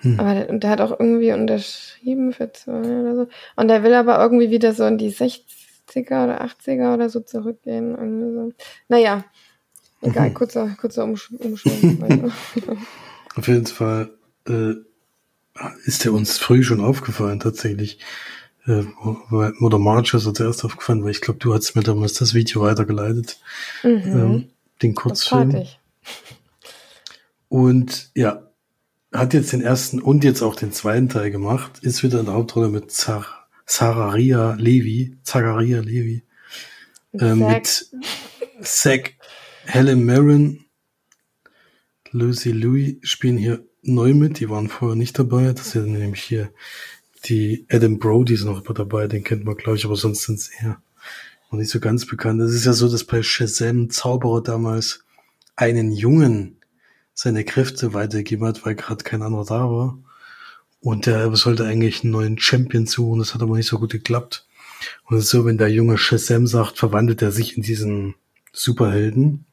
Hm. Aber der, der, hat auch irgendwie unterschrieben für zwei oder so. Und der will aber irgendwie wieder so in die 60er oder 80er oder so zurückgehen. Irgendwie so. Naja, egal, mhm. kurzer, kurzer Umschwung. Auf jeden Fall äh, ist der uns früh schon aufgefallen, tatsächlich. Äh, oder March ist er zuerst aufgefallen, weil ich glaube, du hast mir damals das Video weitergeleitet. Mhm. Ähm, den Kurzfilm. Und ja, hat jetzt den ersten und jetzt auch den zweiten Teil gemacht, ist wieder in der Hauptrolle mit Zar Zararia Levi, Zachariah Levi, äh, mit Zack, Helen Mirren, Lucy Louis spielen hier neu mit, die waren vorher nicht dabei, das sind nämlich hier die Adam Brody ist noch dabei, den kennt man glaube ich, aber sonst sind es eher noch nicht so ganz bekannt. Es ist ja so, dass bei Shazam Zauberer damals einen Jungen seine Kräfte weitergegeben hat, weil gerade kein anderer da war. Und der sollte eigentlich einen neuen Champion suchen, das hat aber nicht so gut geklappt. Und so, wenn der junge Shazam sagt, verwandelt er sich in diesen Superhelden.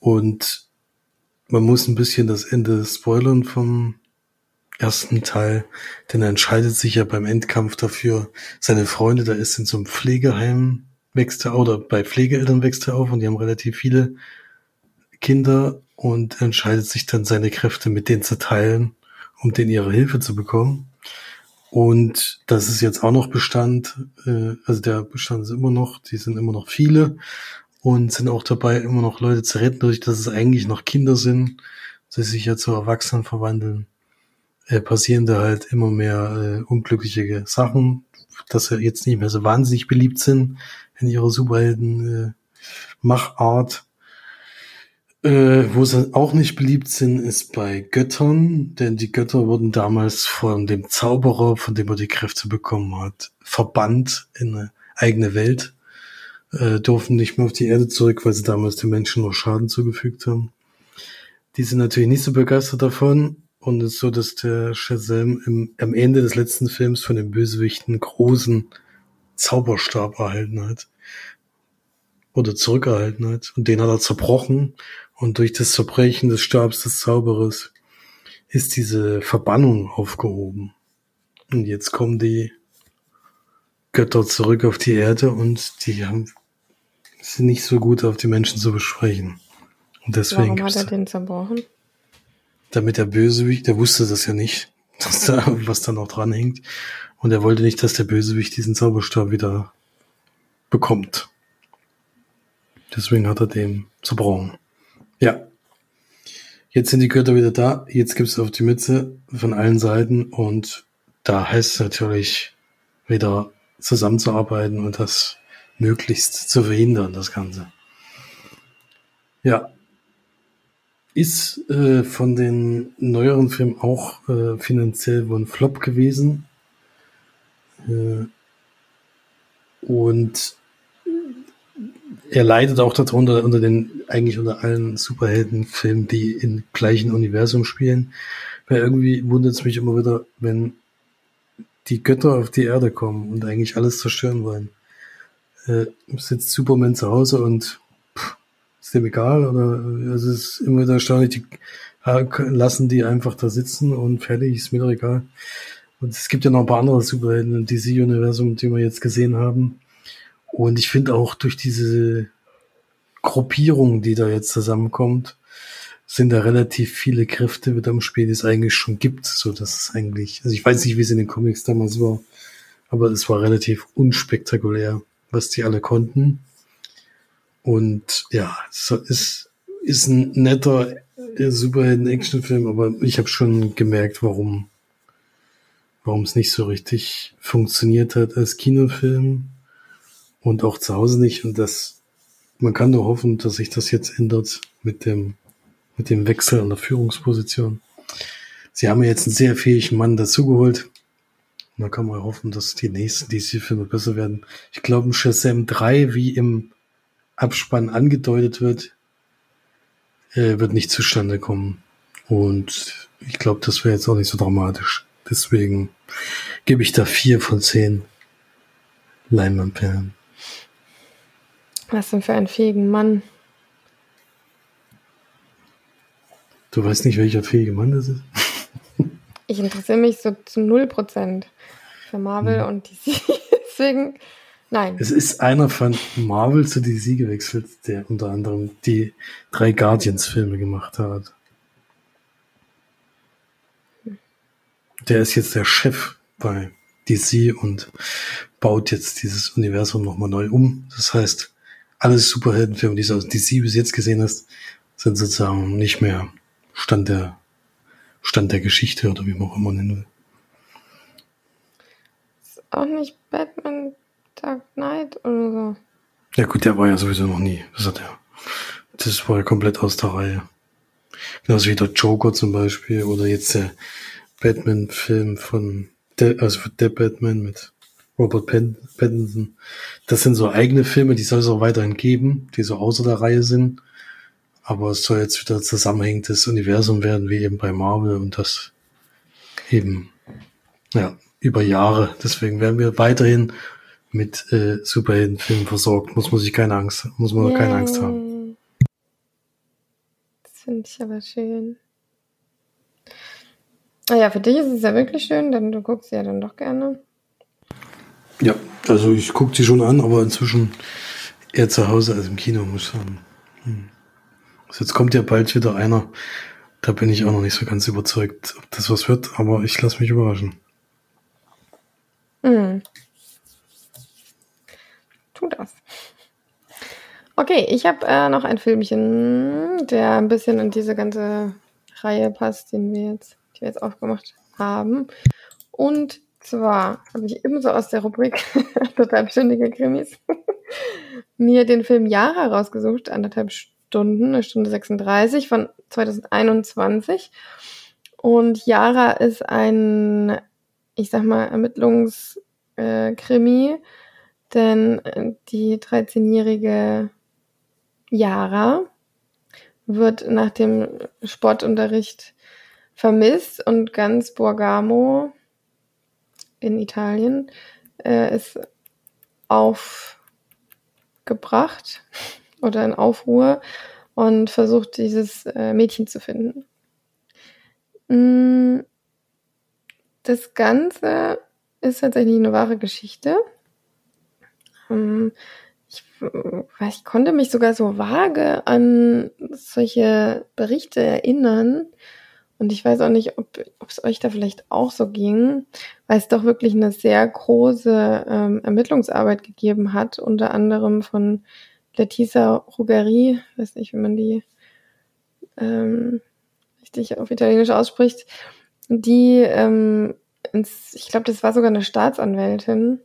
Und man muss ein bisschen das Ende spoilern vom ersten Teil, denn er entscheidet sich ja beim Endkampf dafür, seine Freunde, da ist in so einem Pflegeheim, wächst er, oder bei Pflegeeltern wächst er auf und die haben relativ viele Kinder und entscheidet sich dann seine Kräfte mit denen zu teilen, um denen ihre Hilfe zu bekommen. Und das ist jetzt auch noch Bestand, äh, also der Bestand ist immer noch, die sind immer noch viele und sind auch dabei, immer noch Leute zu retten, dadurch, dass es eigentlich noch Kinder sind, die sich ja zu Erwachsenen verwandeln, äh, passieren da halt immer mehr äh, unglückliche Sachen, dass sie jetzt nicht mehr so wahnsinnig beliebt sind in ihrer Superhelden äh, Machart äh, wo sie auch nicht beliebt sind, ist bei Göttern, denn die Götter wurden damals von dem Zauberer, von dem er die Kräfte bekommen hat, verbannt in eine eigene Welt, äh, durften nicht mehr auf die Erde zurück, weil sie damals den Menschen noch Schaden zugefügt haben. Die sind natürlich nicht so begeistert davon und es ist so, dass der Shazam im, am Ende des letzten Films von dem Bösewichten großen Zauberstab erhalten hat oder zurückerhalten hat und den hat er zerbrochen und durch das Zerbrechen des Stabs des Zauberers ist diese Verbannung aufgehoben. Und jetzt kommen die Götter zurück auf die Erde und die haben, sind nicht so gut auf die Menschen zu besprechen. Und deswegen Warum hat er den zerbrochen? Damit der Bösewicht, der wusste das ja nicht, dass da was da noch dran hängt. Und er wollte nicht, dass der Bösewicht diesen Zauberstab wieder bekommt. Deswegen hat er den zerbrochen. Ja. Jetzt sind die Götter wieder da. Jetzt gibt's auf die Mütze von allen Seiten und da heißt es natürlich wieder zusammenzuarbeiten und das möglichst zu verhindern, das Ganze. Ja. Ist äh, von den neueren Filmen auch äh, finanziell wohl ein Flop gewesen. Äh, und er leidet auch darunter unter den eigentlich unter allen Superheldenfilmen, die im gleichen Universum spielen. Weil irgendwie wundert es mich immer wieder, wenn die Götter auf die Erde kommen und eigentlich alles zerstören wollen. Äh, sitzt Superman zu Hause und ist dem egal oder also es ist immer wieder erstaunlich, die lassen die einfach da sitzen und fertig, ist mir doch egal. Und es gibt ja noch ein paar andere Superhelden im DC-Universum, die wir jetzt gesehen haben und ich finde auch durch diese Gruppierung, die da jetzt zusammenkommt, sind da relativ viele Kräfte wieder im Spiel, die es eigentlich schon gibt, so dass es eigentlich, also ich weiß nicht, wie es in den Comics damals war, aber es war relativ unspektakulär, was die alle konnten. Und ja, es ist, ist ein netter Superhelden-Actionfilm, aber ich habe schon gemerkt, warum, warum es nicht so richtig funktioniert hat als Kinofilm und auch zu Hause nicht. Und das, man kann nur hoffen, dass sich das jetzt ändert mit dem, mit dem Wechsel an der Führungsposition. Sie haben ja jetzt einen sehr fähigen Mann dazugeholt, da kann man hoffen, dass die nächsten DC-Filme besser werden. Ich glaube, Shazam 3, wie im Abspann angedeutet wird, äh, wird nicht zustande kommen. Und ich glaube, das wäre jetzt auch nicht so dramatisch. Deswegen gebe ich da vier von zehn Leinwandperlen. Was denn für einen fähigen Mann? Du weißt nicht, welcher fähige Mann das ist? Ich interessiere mich so zu null Prozent für Marvel hm. und DC. Deswegen, nein. Es ist einer von Marvel zu DC gewechselt, der unter anderem die drei Guardians-Filme gemacht hat. Der ist jetzt der Chef bei DC und baut jetzt dieses Universum nochmal neu um. Das heißt, alle Superheldenfilme, die du aus DC bis jetzt gesehen hast, sind sozusagen nicht mehr Stand der, Stand der Geschichte oder wie man auch immer nennen will. Ist auch nicht Batman Dark Knight oder so. Ja gut, der war ja sowieso noch nie. Das hat er. Das war ja komplett aus der Reihe. Genauso wie der Joker zum Beispiel oder jetzt der Batman-Film von, der, also der Batman mit Robert Pattinson. Das sind so eigene Filme, die soll es auch weiterhin geben, die so außer der Reihe sind. Aber es soll jetzt wieder zusammenhängendes Universum werden, wie eben bei Marvel und das eben, ja, über Jahre. Deswegen werden wir weiterhin mit äh, Superheldenfilmen versorgt. Muss man sich keine Angst, muss man keine Angst haben. Das finde ich aber schön. Ah ja, für dich ist es ja wirklich schön, denn du guckst sie ja dann doch gerne. Ja, also ich gucke sie schon an, aber inzwischen eher zu Hause als im Kino, muss ich sagen. Hm. Also jetzt kommt ja bald wieder einer. Da bin ich auch noch nicht so ganz überzeugt, ob das was wird, aber ich lasse mich überraschen. Hm. Tu das. Okay, ich habe äh, noch ein Filmchen, der ein bisschen in diese ganze Reihe passt, den wir jetzt, die wir jetzt aufgemacht haben. Und zwar habe ich ebenso aus der Rubrik anderthalbstündige Krimis mir den Film Yara rausgesucht, anderthalb Stunden, eine Stunde 36 von 2021. Und Yara ist ein, ich sag mal, Ermittlungskrimi, äh, denn die 13-jährige Yara wird nach dem Sportunterricht vermisst und ganz Borgamo in Italien äh, ist aufgebracht oder in Aufruhr und versucht, dieses äh, Mädchen zu finden. Mm, das Ganze ist tatsächlich eine wahre Geschichte. Ähm, ich, ich konnte mich sogar so vage an solche Berichte erinnern, und ich weiß auch nicht, ob es euch da vielleicht auch so ging, weil es doch wirklich eine sehr große ähm, Ermittlungsarbeit gegeben hat, unter anderem von Letizia Rugari, weiß nicht, wie man die ähm, richtig auf Italienisch ausspricht, die, ähm, ins, ich glaube, das war sogar eine Staatsanwältin.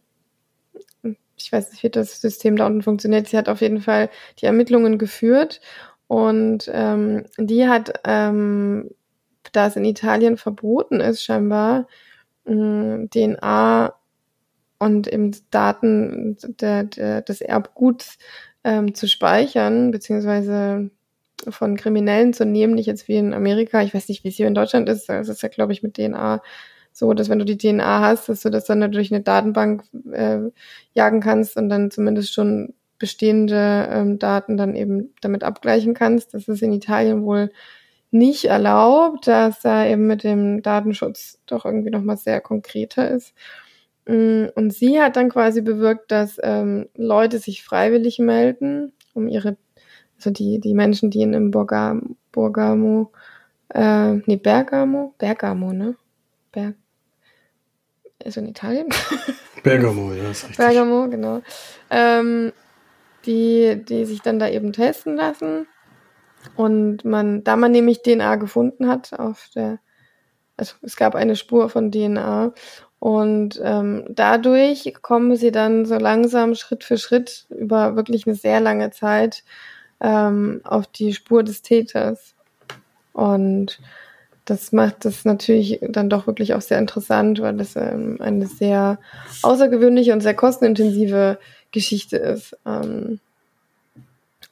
Ich weiß nicht, wie das System da unten funktioniert. Sie hat auf jeden Fall die Ermittlungen geführt und ähm, die hat ähm, da es in Italien verboten ist, scheinbar mh, DNA und eben Daten der, der, des Erbguts ähm, zu speichern, beziehungsweise von Kriminellen zu nehmen, nicht jetzt wie in Amerika. Ich weiß nicht, wie es hier in Deutschland ist. Es ist ja, glaube ich, mit DNA so, dass wenn du die DNA hast, dass du das dann durch eine Datenbank äh, jagen kannst und dann zumindest schon bestehende ähm, Daten dann eben damit abgleichen kannst. Das ist in Italien wohl nicht erlaubt, dass da eben mit dem Datenschutz doch irgendwie nochmal sehr konkreter ist. Mm, und sie hat dann quasi bewirkt, dass ähm, Leute sich freiwillig melden, um ihre, also die, die Menschen, die in Borgamo, Borgamo, äh, nee, Bergamo, Bergamo, ne? Berg, ist in Italien? Bergamo, ja, ist richtig. Bergamo, genau. Ähm, die, die sich dann da eben testen lassen und man, da man nämlich DNA gefunden hat auf der, also es gab eine Spur von DNA und ähm, dadurch kommen sie dann so langsam Schritt für Schritt über wirklich eine sehr lange Zeit ähm, auf die Spur des Täters. Und das macht das natürlich dann doch wirklich auch sehr interessant, weil das ähm, eine sehr außergewöhnliche und sehr kostenintensive Geschichte ist, ähm,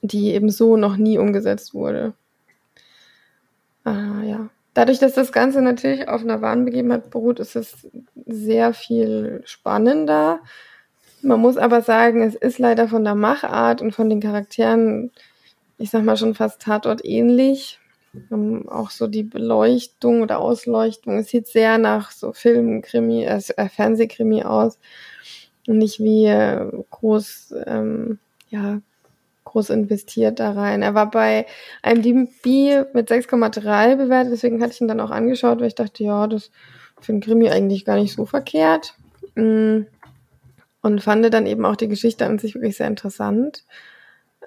die eben so noch nie umgesetzt wurde. Ah, ja. Dadurch, dass das Ganze natürlich auf einer wahren Begebenheit beruht, ist es sehr viel spannender. Man muss aber sagen, es ist leider von der Machart und von den Charakteren, ich sag mal schon fast Tatort ähnlich. Um, auch so die Beleuchtung oder Ausleuchtung. Es sieht sehr nach so Film, Krimi, äh, äh Fernsehkrimi aus. Und nicht wie äh, groß, ähm, ja, groß investiert da rein. Er war bei IMDb mit 6,3 bewertet, deswegen hatte ich ihn dann auch angeschaut, weil ich dachte, ja, das für einen Krimi eigentlich gar nicht so verkehrt. Mm. Und fand dann eben auch die Geschichte an sich wirklich sehr interessant.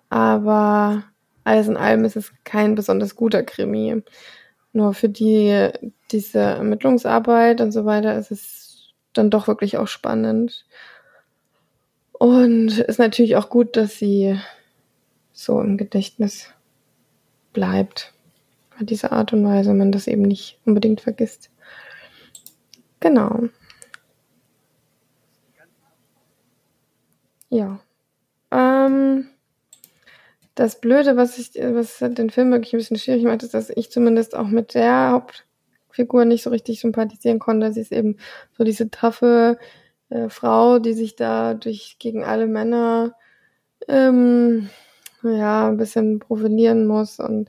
Aber alles in allem ist es kein besonders guter Krimi. Nur für die, diese Ermittlungsarbeit und so weiter ist es dann doch wirklich auch spannend. Und ist natürlich auch gut, dass sie so im Gedächtnis bleibt. Bei dieser Art und Weise man das eben nicht unbedingt vergisst. Genau. Ja. Das Blöde, was ich, was den Film wirklich ein bisschen schwierig macht, ist, dass ich zumindest auch mit der Hauptfigur nicht so richtig sympathisieren konnte. Sie ist eben so diese taffe äh, Frau, die sich da durch gegen alle Männer ähm, ja, ein bisschen profilieren muss und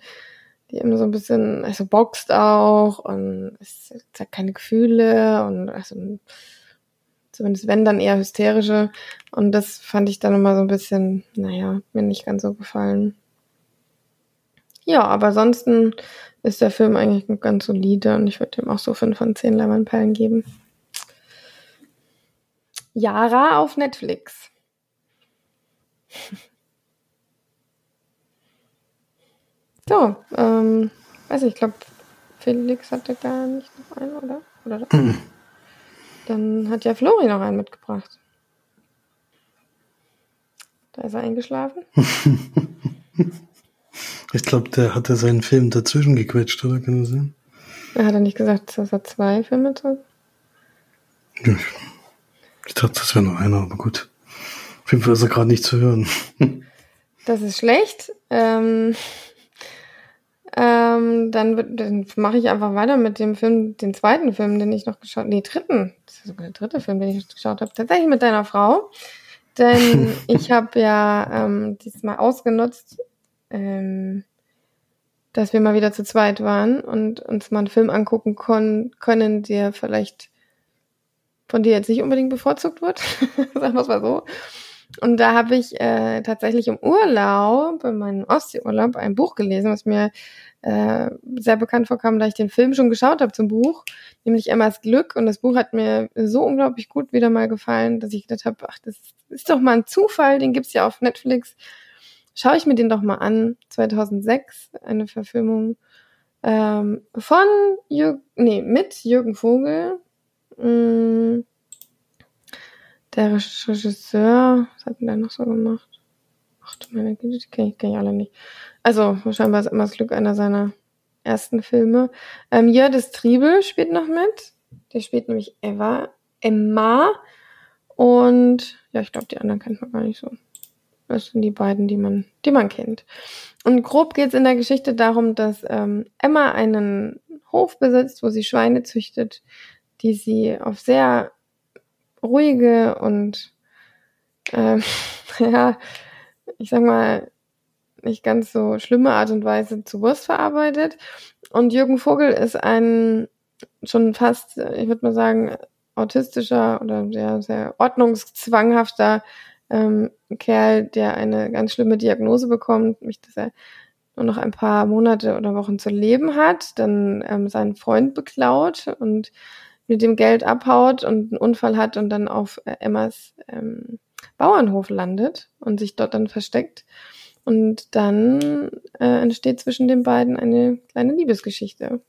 die eben so ein bisschen, also boxt auch und es zeigt keine Gefühle und also zumindest wenn dann eher hysterische und das fand ich dann immer so ein bisschen, naja, mir nicht ganz so gefallen. Ja, aber ansonsten ist der Film eigentlich ganz solide und ich würde ihm auch so 5 von 10 Lemon geben. Yara auf Netflix. So, ähm, weiß nicht, ich glaube, Felix hatte gar nicht noch einen, oder? oder. Dann hat ja Flori noch einen mitgebracht. Da ist er eingeschlafen. ich glaube, der hatte seinen Film dazwischen gequetscht, oder? Kann das sein? Er hat er nicht gesagt, dass er zwei Filme hat? Ja, ich dachte, das wäre noch einer, aber gut. Auf jeden Fall ist er gerade nicht zu hören. das ist schlecht. Ähm, ähm, dann, dann mache ich einfach weiter mit dem Film, den zweiten Film, den ich noch geschaut, nee, dritten, das ist sogar der dritte Film, den ich noch geschaut habe, tatsächlich mit deiner Frau. Denn ich habe ja ähm, diesmal ausgenutzt, ähm, dass wir mal wieder zu zweit waren und uns mal einen Film angucken können, der vielleicht von dir jetzt nicht unbedingt bevorzugt wird, sagen wir es mal so. Und da habe ich äh, tatsächlich im Urlaub, in meinem Ostseeurlaub, ein Buch gelesen, was mir äh, sehr bekannt vorkam, da ich den Film schon geschaut habe zum Buch, nämlich Emmas Glück. Und das Buch hat mir so unglaublich gut wieder mal gefallen, dass ich gedacht habe, ach, das ist doch mal ein Zufall, den gibt's ja auf Netflix. Schaue ich mir den doch mal an. 2006, eine Verfilmung ähm, von Jürgen, nee, mit Jürgen Vogel. Mm, der Regisseur, was hat denn der noch so gemacht? Ach du meine Güte, die kenne ich, kenn ich alle nicht. Also, scheinbar ist immer das Glück einer seiner ersten Filme. Ähm, Jördis Triebel spielt noch mit. Der spielt nämlich Eva, Emma. Und ja, ich glaube, die anderen kennt man gar nicht so. Das sind die beiden, die man, die man kennt. Und grob geht es in der Geschichte darum, dass ähm, Emma einen Hof besitzt, wo sie Schweine züchtet, die sie auf sehr ruhige und äh, ja, ich sag mal, nicht ganz so schlimme Art und Weise zu Wurst verarbeitet. Und Jürgen Vogel ist ein schon fast, ich würde mal sagen, autistischer oder sehr, sehr ordnungszwanghafter ähm, Kerl, der eine ganz schlimme Diagnose bekommt, nämlich dass er nur noch ein paar Monate oder Wochen zu leben hat, dann ähm, seinen Freund beklaut und mit dem Geld abhaut und einen Unfall hat und dann auf äh, Emmas ähm, Bauernhof landet und sich dort dann versteckt. Und dann äh, entsteht zwischen den beiden eine kleine Liebesgeschichte.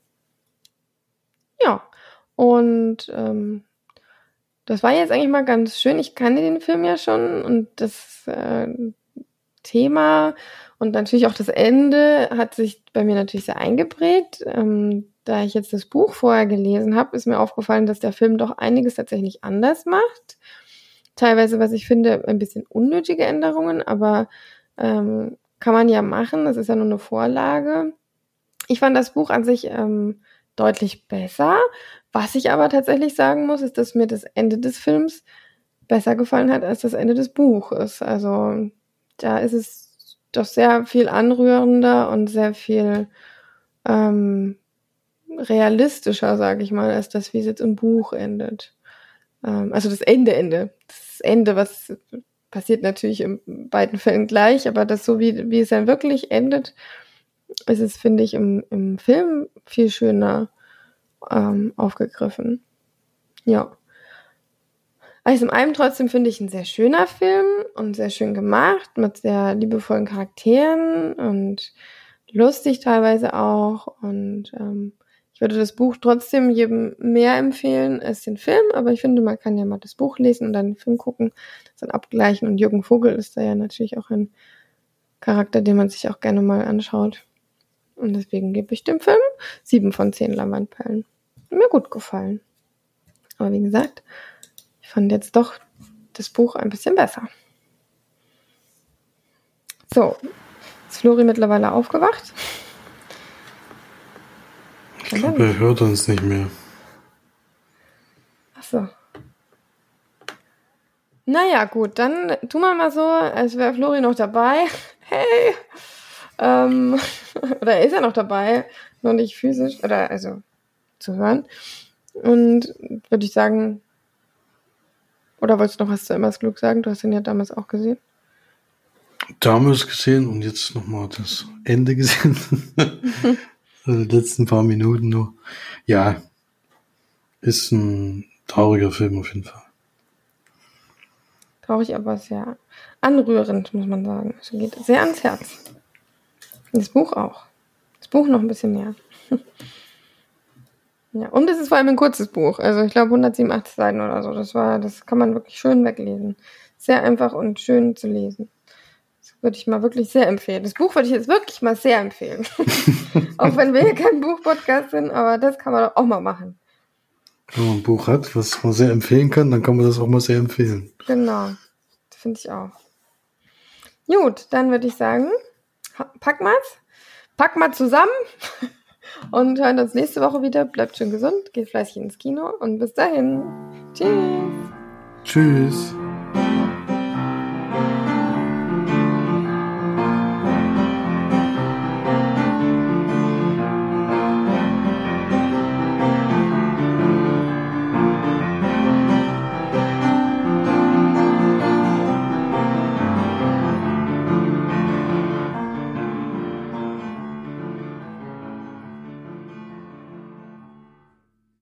Ja, und ähm, das war jetzt eigentlich mal ganz schön. Ich kannte den Film ja schon und das äh, Thema und natürlich auch das Ende hat sich bei mir natürlich sehr eingeprägt. Ähm, da ich jetzt das Buch vorher gelesen habe, ist mir aufgefallen, dass der Film doch einiges tatsächlich anders macht. Teilweise, was ich finde, ein bisschen unnötige Änderungen, aber ähm, kann man ja machen. Das ist ja nur eine Vorlage. Ich fand das Buch an sich ähm, deutlich besser. Was ich aber tatsächlich sagen muss, ist, dass mir das Ende des Films besser gefallen hat als das Ende des Buches. Also da ist es doch sehr viel anrührender und sehr viel ähm, realistischer, sage ich mal, als das, wie es jetzt im Buch endet. Ähm, also das Ende, Ende. Das Ende, was passiert natürlich in beiden Fällen gleich, aber das so, wie, wie es dann wirklich endet, ist es, finde ich, im, im Film viel schöner ähm, aufgegriffen. Ja. Also im allem trotzdem finde ich ein sehr schöner Film und sehr schön gemacht, mit sehr liebevollen Charakteren und lustig teilweise auch. Und ähm, ich würde das Buch trotzdem jedem mehr empfehlen als den Film, aber ich finde, man kann ja mal das Buch lesen und dann den Film gucken, das dann abgleichen. Und Jürgen Vogel ist da ja natürlich auch ein Charakter, den man sich auch gerne mal anschaut. Und deswegen gebe ich dem Film sieben von zehn Lavandperlen. Mir gut gefallen. Aber wie gesagt, ich fand jetzt doch das Buch ein bisschen besser. So, ist Flori mittlerweile aufgewacht? Ich glaube, er hört uns nicht mehr. Ach so. Naja, gut, dann tun wir mal so, als wäre Flori noch dabei. Hey! Ähm, oder ist er noch dabei, noch nicht physisch, oder also zu hören. Und würde ich sagen, oder wolltest du noch was zu Emmas Glück sagen? Du hast ihn ja damals auch gesehen. Damals gesehen und jetzt nochmal das Ende gesehen. also letzten paar Minuten nur. Ja, ist ein trauriger Film auf jeden Fall. Traurig, aber sehr anrührend, muss man sagen. Es geht sehr ans Herz. Das Buch auch. Das Buch noch ein bisschen mehr. ja, und es ist vor allem ein kurzes Buch. Also ich glaube 187 Seiten oder so. Das war, das kann man wirklich schön weglesen. Sehr einfach und schön zu lesen. Würde ich mal wirklich sehr empfehlen. Das Buch würde ich jetzt wirklich mal sehr empfehlen. auch wenn wir hier kein Buchpodcast sind, aber das kann man auch mal machen. Wenn man ein Buch hat, was man sehr empfehlen kann, dann kann man das auch mal sehr empfehlen. Genau. Finde ich auch. Gut, dann würde ich sagen, pack mal's, pack mal zusammen und hören uns nächste Woche wieder. Bleibt schön gesund, geht fleißig ins Kino und bis dahin. Tschüss. Tschüss.